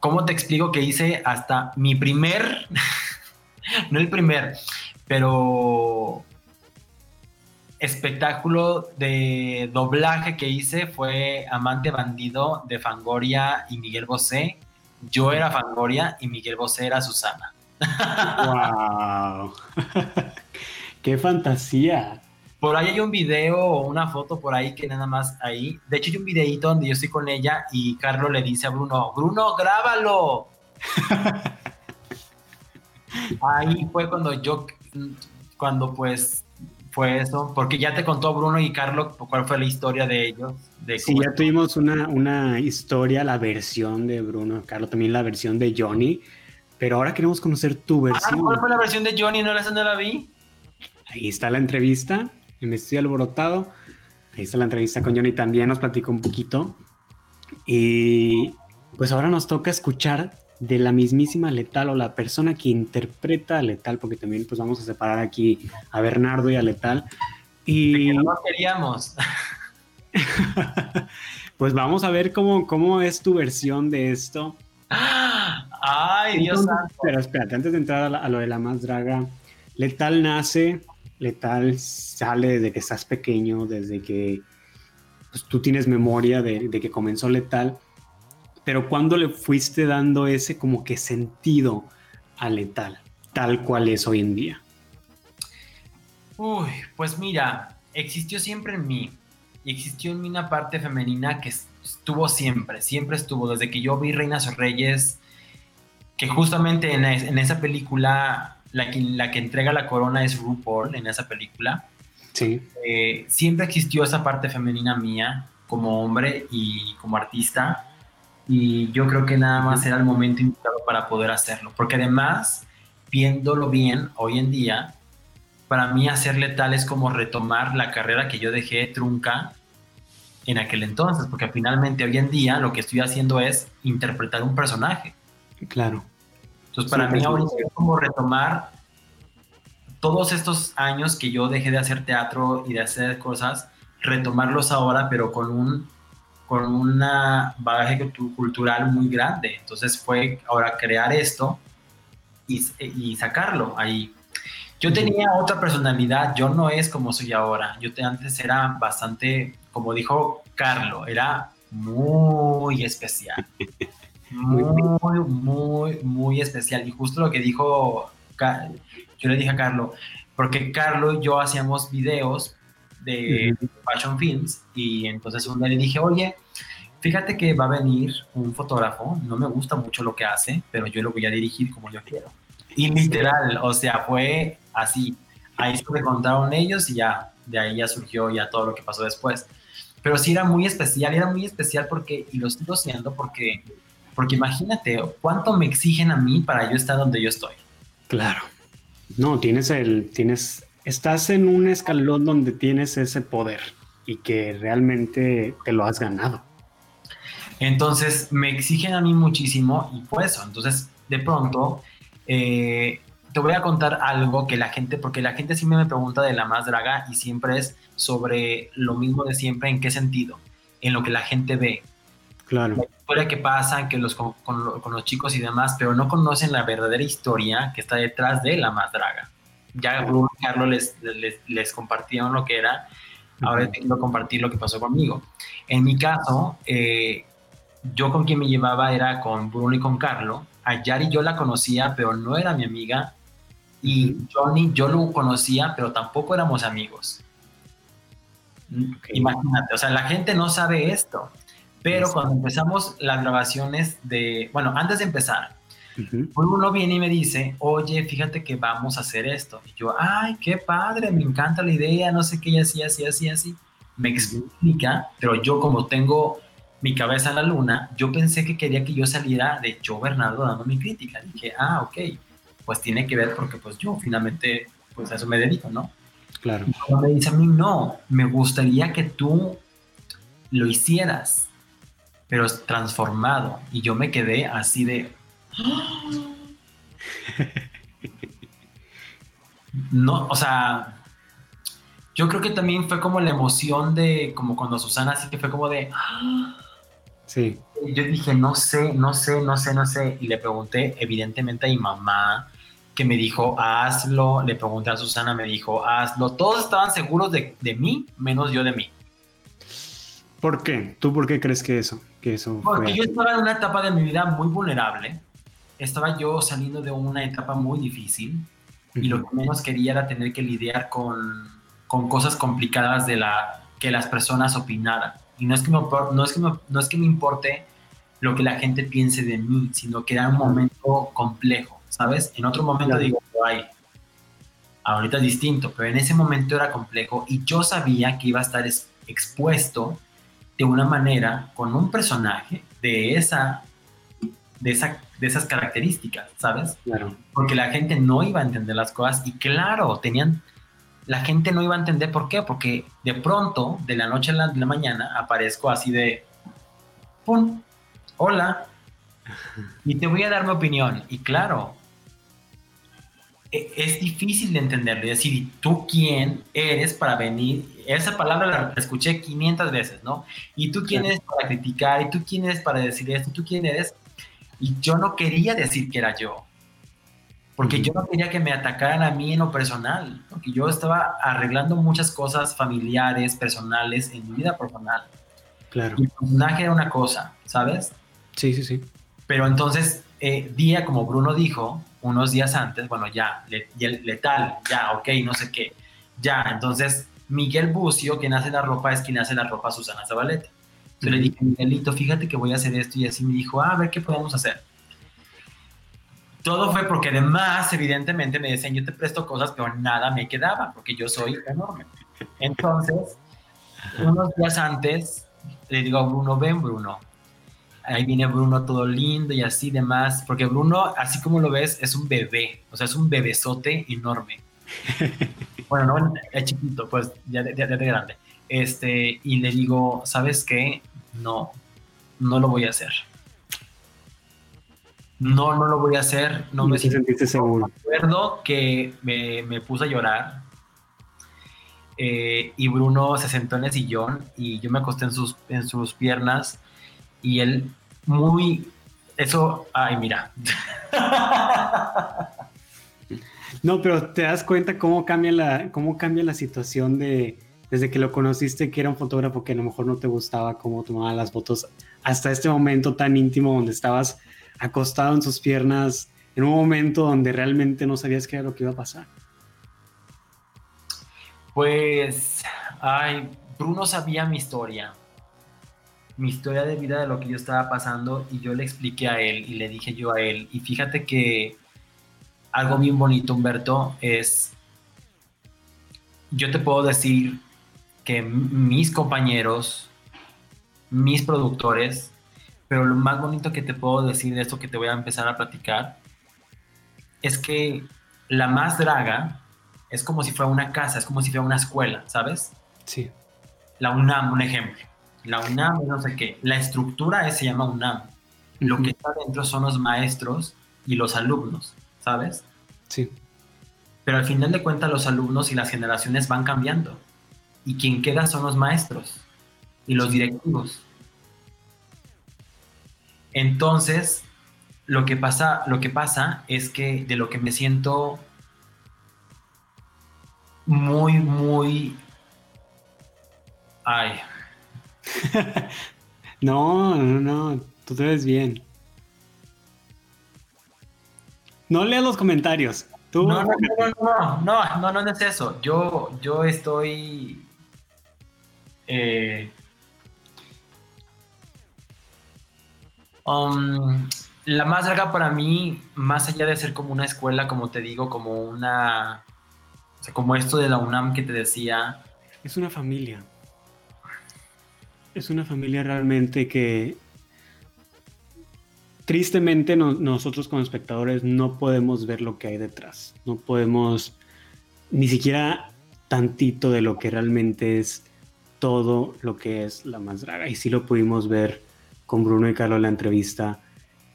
C: ¿Cómo te explico que hice hasta mi primer, *laughs* no el primer, pero espectáculo de doblaje que hice fue Amante Bandido de Fangoria y Miguel Bosé. Yo era Fangoria y Miguel Bosé era Susana. *laughs*
B: ¡Wow! *laughs* ¡Qué fantasía!
C: Por ahí hay un video o una foto por ahí que nada más ahí. De hecho, hay un videito donde yo estoy con ella y Carlos le dice a Bruno, Bruno, grábalo. *laughs* ahí fue cuando yo, cuando pues fue eso? Porque ya te contó Bruno y Carlos cuál fue la historia de ellos. De
B: sí, ya tuvimos una, una historia, la versión de Bruno, Carlos también la versión de Johnny, pero ahora queremos conocer tu ah, versión.
C: ¿Cuál fue la versión de Johnny? ¿No la, no la vi?
B: Ahí está la entrevista, me estoy alborotado. Ahí está la entrevista con Johnny también, nos platicó un poquito. Y pues ahora nos toca escuchar de la mismísima Letal o la persona que interpreta a Letal, porque también pues vamos a separar aquí a Bernardo y a Letal. Y
C: no queríamos. *laughs*
B: pues vamos a ver cómo, cómo es tu versión de esto.
C: Ay, Dios santo.
B: Pero espérate, antes de entrar a, lo de la más draga, Letal nace, Letal sale desde que estás pequeño, desde que pues, tú tienes memoria de, que comenzó Letal pero ¿cuándo le fuiste dando ese como que sentido a letal, tal cual es hoy en día?
C: Uy, pues mira, existió siempre en mí. Y existió en mí una parte femenina que estuvo siempre, siempre estuvo. Desde que yo vi Reinas o Reyes, que justamente en, esa película la que, la que entrega la corona es RuPaul en esa película.
B: Sí.
C: Eh, siempre existió esa parte femenina mía como hombre y como artista. Y yo creo que nada más era el momento indicado para poder hacerlo. Porque además, viéndolo bien hoy en día, para mí hacerle tal es como retomar la carrera que yo dejé trunca en aquel entonces, porque finalmente hoy en día lo que estoy haciendo es interpretar un personaje.
B: Claro.
C: Entonces para mí ahora es como retomar todos estos años que yo dejé de hacer teatro y de hacer cosas, retomarlos ahora, pero con un con una bagaje cultural muy grande. Entonces fue ahora crear esto y, y sacarlo ahí. Yo tenía otra personalidad, yo no es como soy ahora. Yo antes era bastante, como dijo Carlo, era muy especial. *laughs* Muy, muy, muy especial. Y justo lo que dijo, yo le dije a Carlo, porque Carlo y yo hacíamos videos de Fashion Films y entonces un día le dije, oye, fíjate que va a venir un fotógrafo, no me gusta mucho lo que hace, pero yo lo voy a dirigir como yo quiero. Y literal, o sea, fue así. Ahí se me contaron ellos y ya, de ahí ya surgió ya todo lo que pasó después. Pero sí era muy especial, era muy especial porque, y lo estoy siendo porque, porque imagínate cuánto me exigen a mí para yo estar donde yo estoy.
B: Claro. No, tienes el, tienes, estás en un escalón donde tienes ese poder y que realmente te lo has ganado.
C: Entonces me exigen a mí muchísimo y por eso, entonces de pronto eh, te voy a contar algo que la gente, porque la gente siempre me pregunta de la más draga y siempre es sobre lo mismo de siempre, ¿en qué sentido? En lo que la gente ve.
B: Claro.
C: La historia que pasa que los, con, los chicos y demás, pero no conocen la verdadera historia que está detrás de la más draga. Ya Bruno y Carlos les, les, les, compartieron lo que era, ahora tengo que compartir lo que pasó conmigo. En mi caso, eh, yo con quien me llevaba era con Bruno y con Carlos. A Yari yo la conocía, pero no era mi amiga. Y Johnny yo lo conocía, pero tampoco éramos amigos. Imagínate, o sea, la gente no sabe esto. Pero cuando empezamos las grabaciones de, bueno, antes de empezar, uno viene y me dice, oye, fíjate que vamos a hacer esto. Y yo, ay, qué padre, me encanta la idea, no sé qué, y así, así, así, así. Me explica, pero yo como tengo mi cabeza en la luna, yo pensé que quería que yo saliera de yo, Bernardo, dando mi crítica. Dije, ah, ok, pues tiene que ver porque pues yo finalmente, pues a eso me dedico, ¿no?
B: Claro.
C: Y me dice a mí, no, me gustaría que tú lo hicieras pero transformado. Y yo me quedé así de... No, o sea, yo creo que también fue como la emoción de, como cuando Susana, así que fue como de...
B: Sí.
C: Yo dije, no sé, no sé, no sé, no sé. Y le pregunté, evidentemente, a mi mamá, que me dijo, hazlo. Le pregunté a Susana, me dijo, hazlo. Todos estaban seguros de, de mí, menos yo de mí.
B: ¿Por qué? ¿Tú por qué crees que eso? Que eso
C: Porque yo estaba en una etapa de mi vida muy vulnerable. Estaba yo saliendo de una etapa muy difícil y lo que menos quería era tener que lidiar con, con cosas complicadas de la que las personas opinaran. Y no es que me, no es que me, no es que me importe lo que la gente piense de mí, sino que era un momento complejo, ¿sabes? En otro momento digo, ay, ahorita es distinto, pero en ese momento era complejo y yo sabía que iba a estar expuesto de una manera con un personaje de esa, de esa, de esas características, ¿sabes?
B: Claro.
C: Porque la gente no iba a entender las cosas y claro, tenían, la gente no iba a entender por qué, porque de pronto, de la noche a la, la mañana, aparezco así de, ¡pum! Hola. Y te voy a dar mi opinión. Y claro, es difícil de entenderlo. Es decir, ¿tú quién eres para venir esa palabra la escuché 500 veces, ¿no? Y tú quién eres para criticar, y tú quién eres para decir esto, tú quién eres. Y yo no quería decir que era yo, porque yo no quería que me atacaran a mí en lo personal, porque yo estaba arreglando muchas cosas familiares, personales, en mi vida personal.
B: Claro.
C: Y el personaje era una cosa, ¿sabes?
B: Sí, sí, sí.
C: Pero entonces, eh, día como Bruno dijo, unos días antes, bueno, ya, letal, ya, ok, no sé qué, ya, entonces Miguel Bucio, quien hace la ropa, es quien hace la ropa a Susana Zabaleta. Yo le dije, Miguelito, fíjate que voy a hacer esto y así me dijo, ah, a ver qué podemos hacer. todo fue porque además, evidentemente, me decían, yo te presto cosas, pero nada me quedaba, porque yo soy enorme. Entonces, unos días antes, le digo a Bruno, ven Bruno. Ahí viene Bruno todo lindo y así demás, porque Bruno, así como lo ves, es un bebé, o sea, es un bebesote enorme. *laughs* bueno, no, es chiquito, pues ya de, ya de grande. Este, y le digo, ¿sabes qué? No, no lo voy a hacer. No, no lo voy a hacer. No me
B: sentiste seguro.
C: Recuerdo que me, me puse a llorar eh, y Bruno se sentó en el sillón y yo me acosté en sus, en sus piernas y él muy... Eso, ay, mira.
B: No, pero te das cuenta cómo cambia la, cómo cambia la situación de desde que lo conociste, que era un fotógrafo que a lo mejor no te gustaba cómo tomaba las fotos, hasta este momento tan íntimo donde estabas acostado en sus piernas, en un momento donde realmente no sabías qué era lo que iba a pasar.
C: Pues, ay, Bruno sabía mi historia, mi historia de vida de lo que yo estaba pasando y yo le expliqué a él y le dije yo a él, y fíjate que algo bien bonito, Humberto, es, yo te puedo decir que mis compañeros, mis productores, pero lo más bonito que te puedo decir de esto que te voy a empezar a platicar, es que la más draga es como si fuera una casa, es como si fuera una escuela, ¿sabes?
B: Sí.
C: La UNAM, un ejemplo. La UNAM, no sé qué. La estructura es, se llama UNAM. Lo que está dentro son los maestros y los alumnos, ¿sabes?
B: Sí.
C: Pero al final de cuentas los alumnos y las generaciones van cambiando. Y quien queda son los maestros y los directivos. Entonces, lo que pasa, lo que pasa es que de lo que me siento muy, muy. Ay. *laughs*
B: no, no, no. Tú te ves bien. No leas los comentarios. *laughs*
C: No, no, no, no, no, no, no, es eso. Yo, yo estoy. Eh, um, la más larga para mí, más allá de ser como una escuela, como te digo, como una como esto de la UNAM que te decía.
B: Es una familia. Es una familia realmente que tristemente nosotros como espectadores no podemos ver lo que hay detrás. No podemos ni siquiera tantito de lo que realmente es todo lo que es la más draga. Y sí lo pudimos ver con Bruno y Carlos en la entrevista.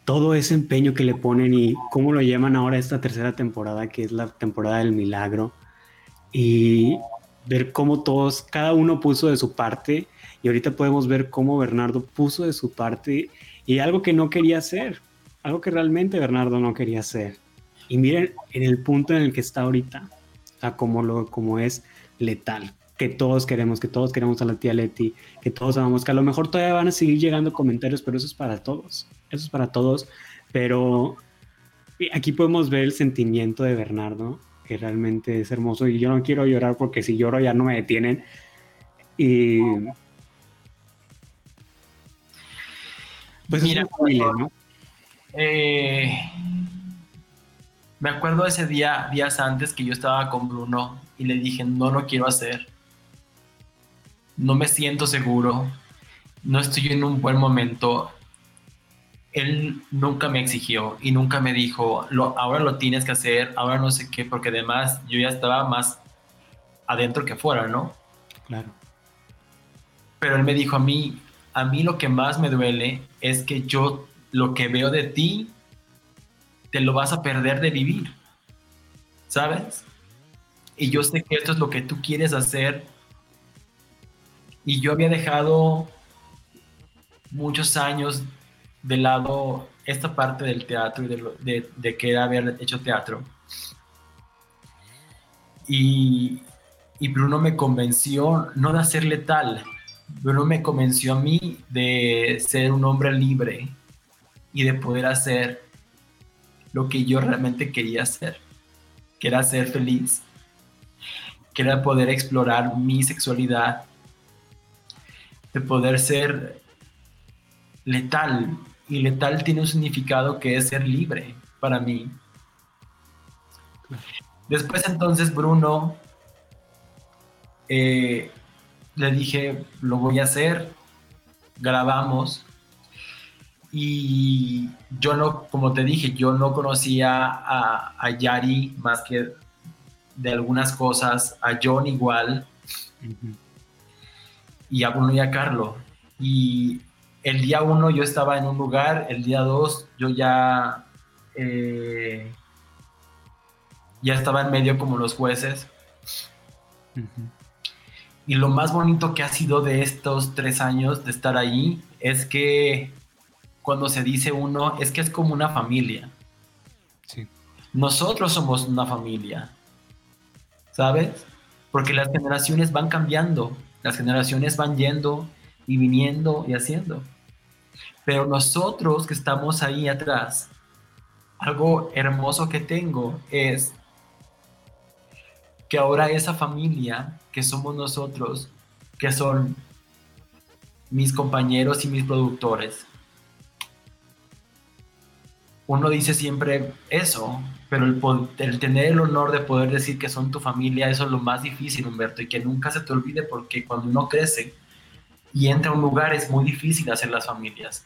B: Todo ese empeño que le ponen y cómo lo llaman ahora esta tercera temporada, que es la temporada del milagro y ver cómo todos, cada uno puso de su parte y ahorita podemos ver cómo Bernardo puso de su parte y algo que no quería hacer, algo que realmente Bernardo no quería hacer. Y miren en el punto en el que está ahorita, o como, lo, como es letal, que todos queremos, que todos queremos a la tía Leti, que todos amamos, que a lo mejor todavía van a seguir llegando comentarios, pero eso es para todos, eso es para todos, pero aquí podemos ver el sentimiento de Bernardo que realmente es hermoso y yo no quiero llorar porque si lloro ya no me detienen. Y
C: pues mira, ¿no? Eh, me acuerdo ese día, días antes que yo estaba con Bruno y le dije, no lo quiero hacer. No me siento seguro. No estoy en un buen momento él nunca me exigió y nunca me dijo, lo, ahora lo tienes que hacer, ahora no sé qué, porque además yo ya estaba más adentro que fuera, ¿no?
B: Claro.
C: Pero él me dijo a mí, a mí lo que más me duele es que yo lo que veo de ti, te lo vas a perder de vivir, ¿sabes? Y yo sé que esto es lo que tú quieres hacer. Y yo había dejado muchos años de lado esta parte del teatro y de, que haber hecho teatro. Y, Bruno me convenció no de hacer tal Bruno me convenció a mí de ser un hombre libre y de poder hacer lo que yo realmente quería hacer, que era ser feliz, que era poder explorar mi sexualidad, de poder ser letal, y letal tiene un significado que es ser libre para mí. Después entonces Bruno eh, le dije, lo voy a hacer, grabamos y yo no, como te dije, yo no conocía a, a Yari más que de algunas cosas, a John igual, y a Bruno y a Carlo. Y el día uno yo estaba en un lugar, el día dos yo ya, eh, ya estaba en medio como los jueces. Y lo más bonito que ha sido de estos tres años de estar ahí es que cuando se dice uno, es que es como una familia. Nosotros somos una familia, ¿sabes? Porque las generaciones van cambiando, las generaciones van yendo y viniendo y haciendo. Pero nosotros que estamos ahí atrás, algo hermoso que tengo es que ahora esa familia que somos nosotros, que son mis compañeros y mis productores, uno dice siempre eso, pero el, tener el honor de poder decir que son tu familia, eso es lo más difícil, Humberto, y que nunca se te olvide porque cuando uno crece y entra a un lugar es muy difícil hacer las familias.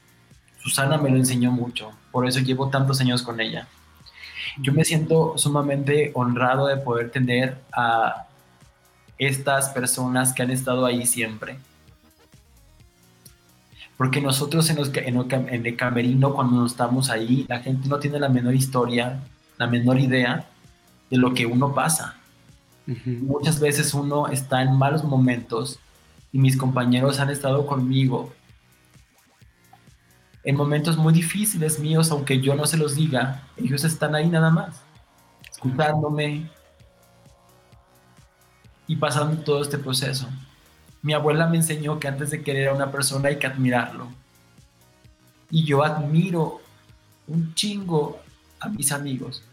C: Susana me lo enseñó mucho, por eso llevo tantos años con ella. Yo me siento sumamente honrado de poder tener a estas personas que han estado ahí siempre. Porque nosotros en, en, el camerino, cuando estamos ahí, la gente no tiene la menor historia, la menor idea de lo que uno pasa. Muchas veces uno está en malos momentos y mis compañeros han estado conmigo en momentos muy difíciles míos, aunque yo no se los diga, ellos están ahí nada más, escuchándome y pasando todo este proceso. Mi abuela me enseñó que antes de querer a una persona hay que admirarlo. Y yo admiro un chingo a mis amigos,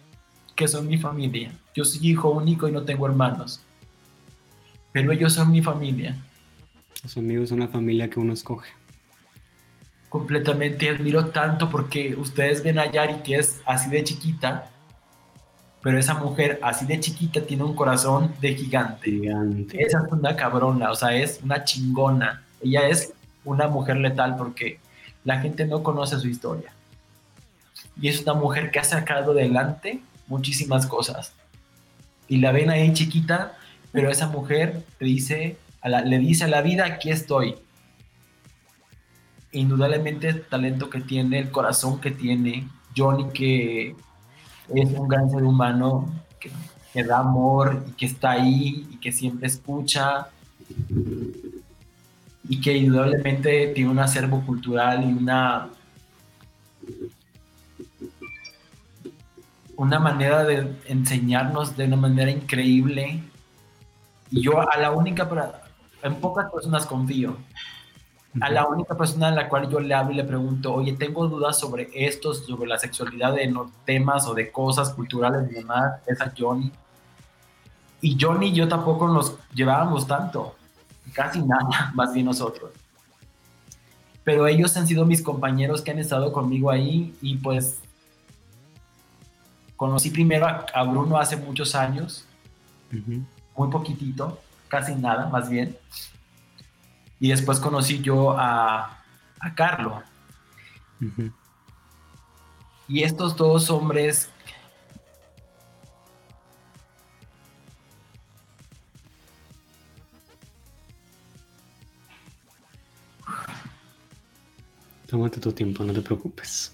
C: que son mi familia. Yo soy hijo único y no tengo hermanos. Pero ellos son mi familia.
B: Los amigos son la familia que uno escoge.
C: Completamente admiro tanto porque ustedes ven a Yari que es así de chiquita pero esa mujer así de chiquita tiene un corazón de gigante. gigante. Esa es una cabrona, o sea, es una chingona. Ella es una mujer letal porque la gente no conoce su historia. Y es una mujer que ha sacado adelante muchísimas cosas. Y la ven ahí chiquita, pero esa mujer le dice a la, le dice a la vida, aquí estoy. Indudablemente el talento que tiene, el corazón que tiene, Johnny que es un gran ser humano que, da amor y que está ahí y que siempre escucha y que indudablemente tiene un acervo cultural y una una manera de enseñarnos de una manera increíble. Y yo a la única en pocas personas confío a la única persona a la cual yo le hablo y le pregunto, oye, tengo dudas sobre esto, sobre la sexualidad de los temas o de cosas culturales y demás, es a Johnny. Y Johnny y yo tampoco nos llevábamos tanto, casi nada, *laughs* más bien nosotros. Pero ellos han sido mis compañeros que han estado conmigo ahí y pues conocí primero a, Bruno hace muchos años, muy poquitito, casi nada, más bien. Y después conocí yo a, a Carlo. Y estos dos hombres
B: Tómate tu tiempo, no te preocupes.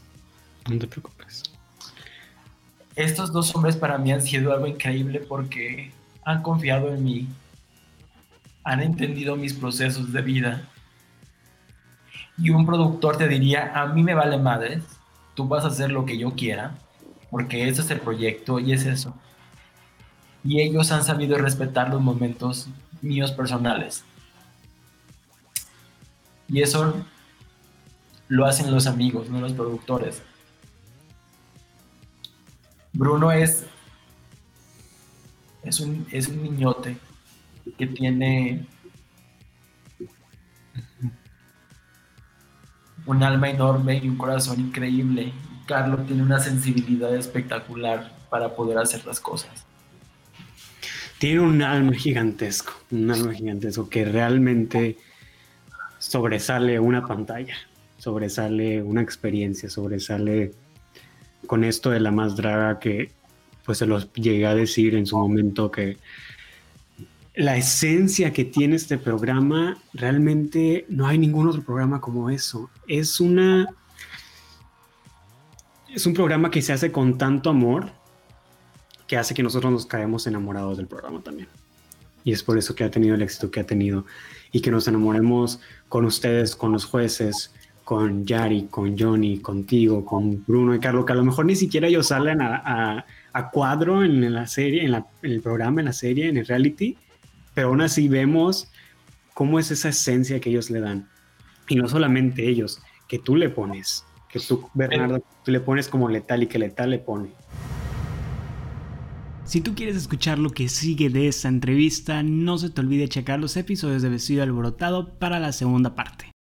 B: No te preocupes.
C: Estos dos hombres para mí han sido algo increíble porque han confiado en mí, han entendido mis procesos de vida. Y un productor te diría, a mí me vale madres, tú vas a hacer lo que yo quiera, porque ese es el proyecto y es eso. Y ellos han sabido respetar los momentos míos personales. Y eso lo hacen los amigos, no los productores. Bruno es, es, un, es un niñote que tiene un alma enorme y un corazón increíble. Carlos tiene una sensibilidad espectacular para poder hacer las cosas.
B: tiene un alma gigantesco, un alma gigantesco que realmente sobresale una pantalla, sobresale una experiencia, sobresale con esto de la más draga que pues se los llegué a decir en su momento que la esencia que tiene este programa, realmente no hay ningún otro programa como eso. Es una. Es un programa que se hace con tanto amor que hace que nosotros nos caemos enamorados del programa también. Y es por eso que ha tenido el éxito que ha tenido. Y que nos enamoremos con ustedes, con los jueces, con Yari, con Johnny, contigo, con Bruno y Carlos, que a lo mejor ni siquiera ellos salen a, cuadro en la serie, en, en el programa, en la serie, en el reality pero aún así vemos cómo es esa esencia que ellos le dan. Y no solamente ellos, que tú le pones, que tú, Bernardo, tú le pones como letal y que letal le pone.
A: Si tú quieres escuchar lo que sigue de esta entrevista, no se te olvide checar los episodios de Vestido Alborotado para la segunda parte.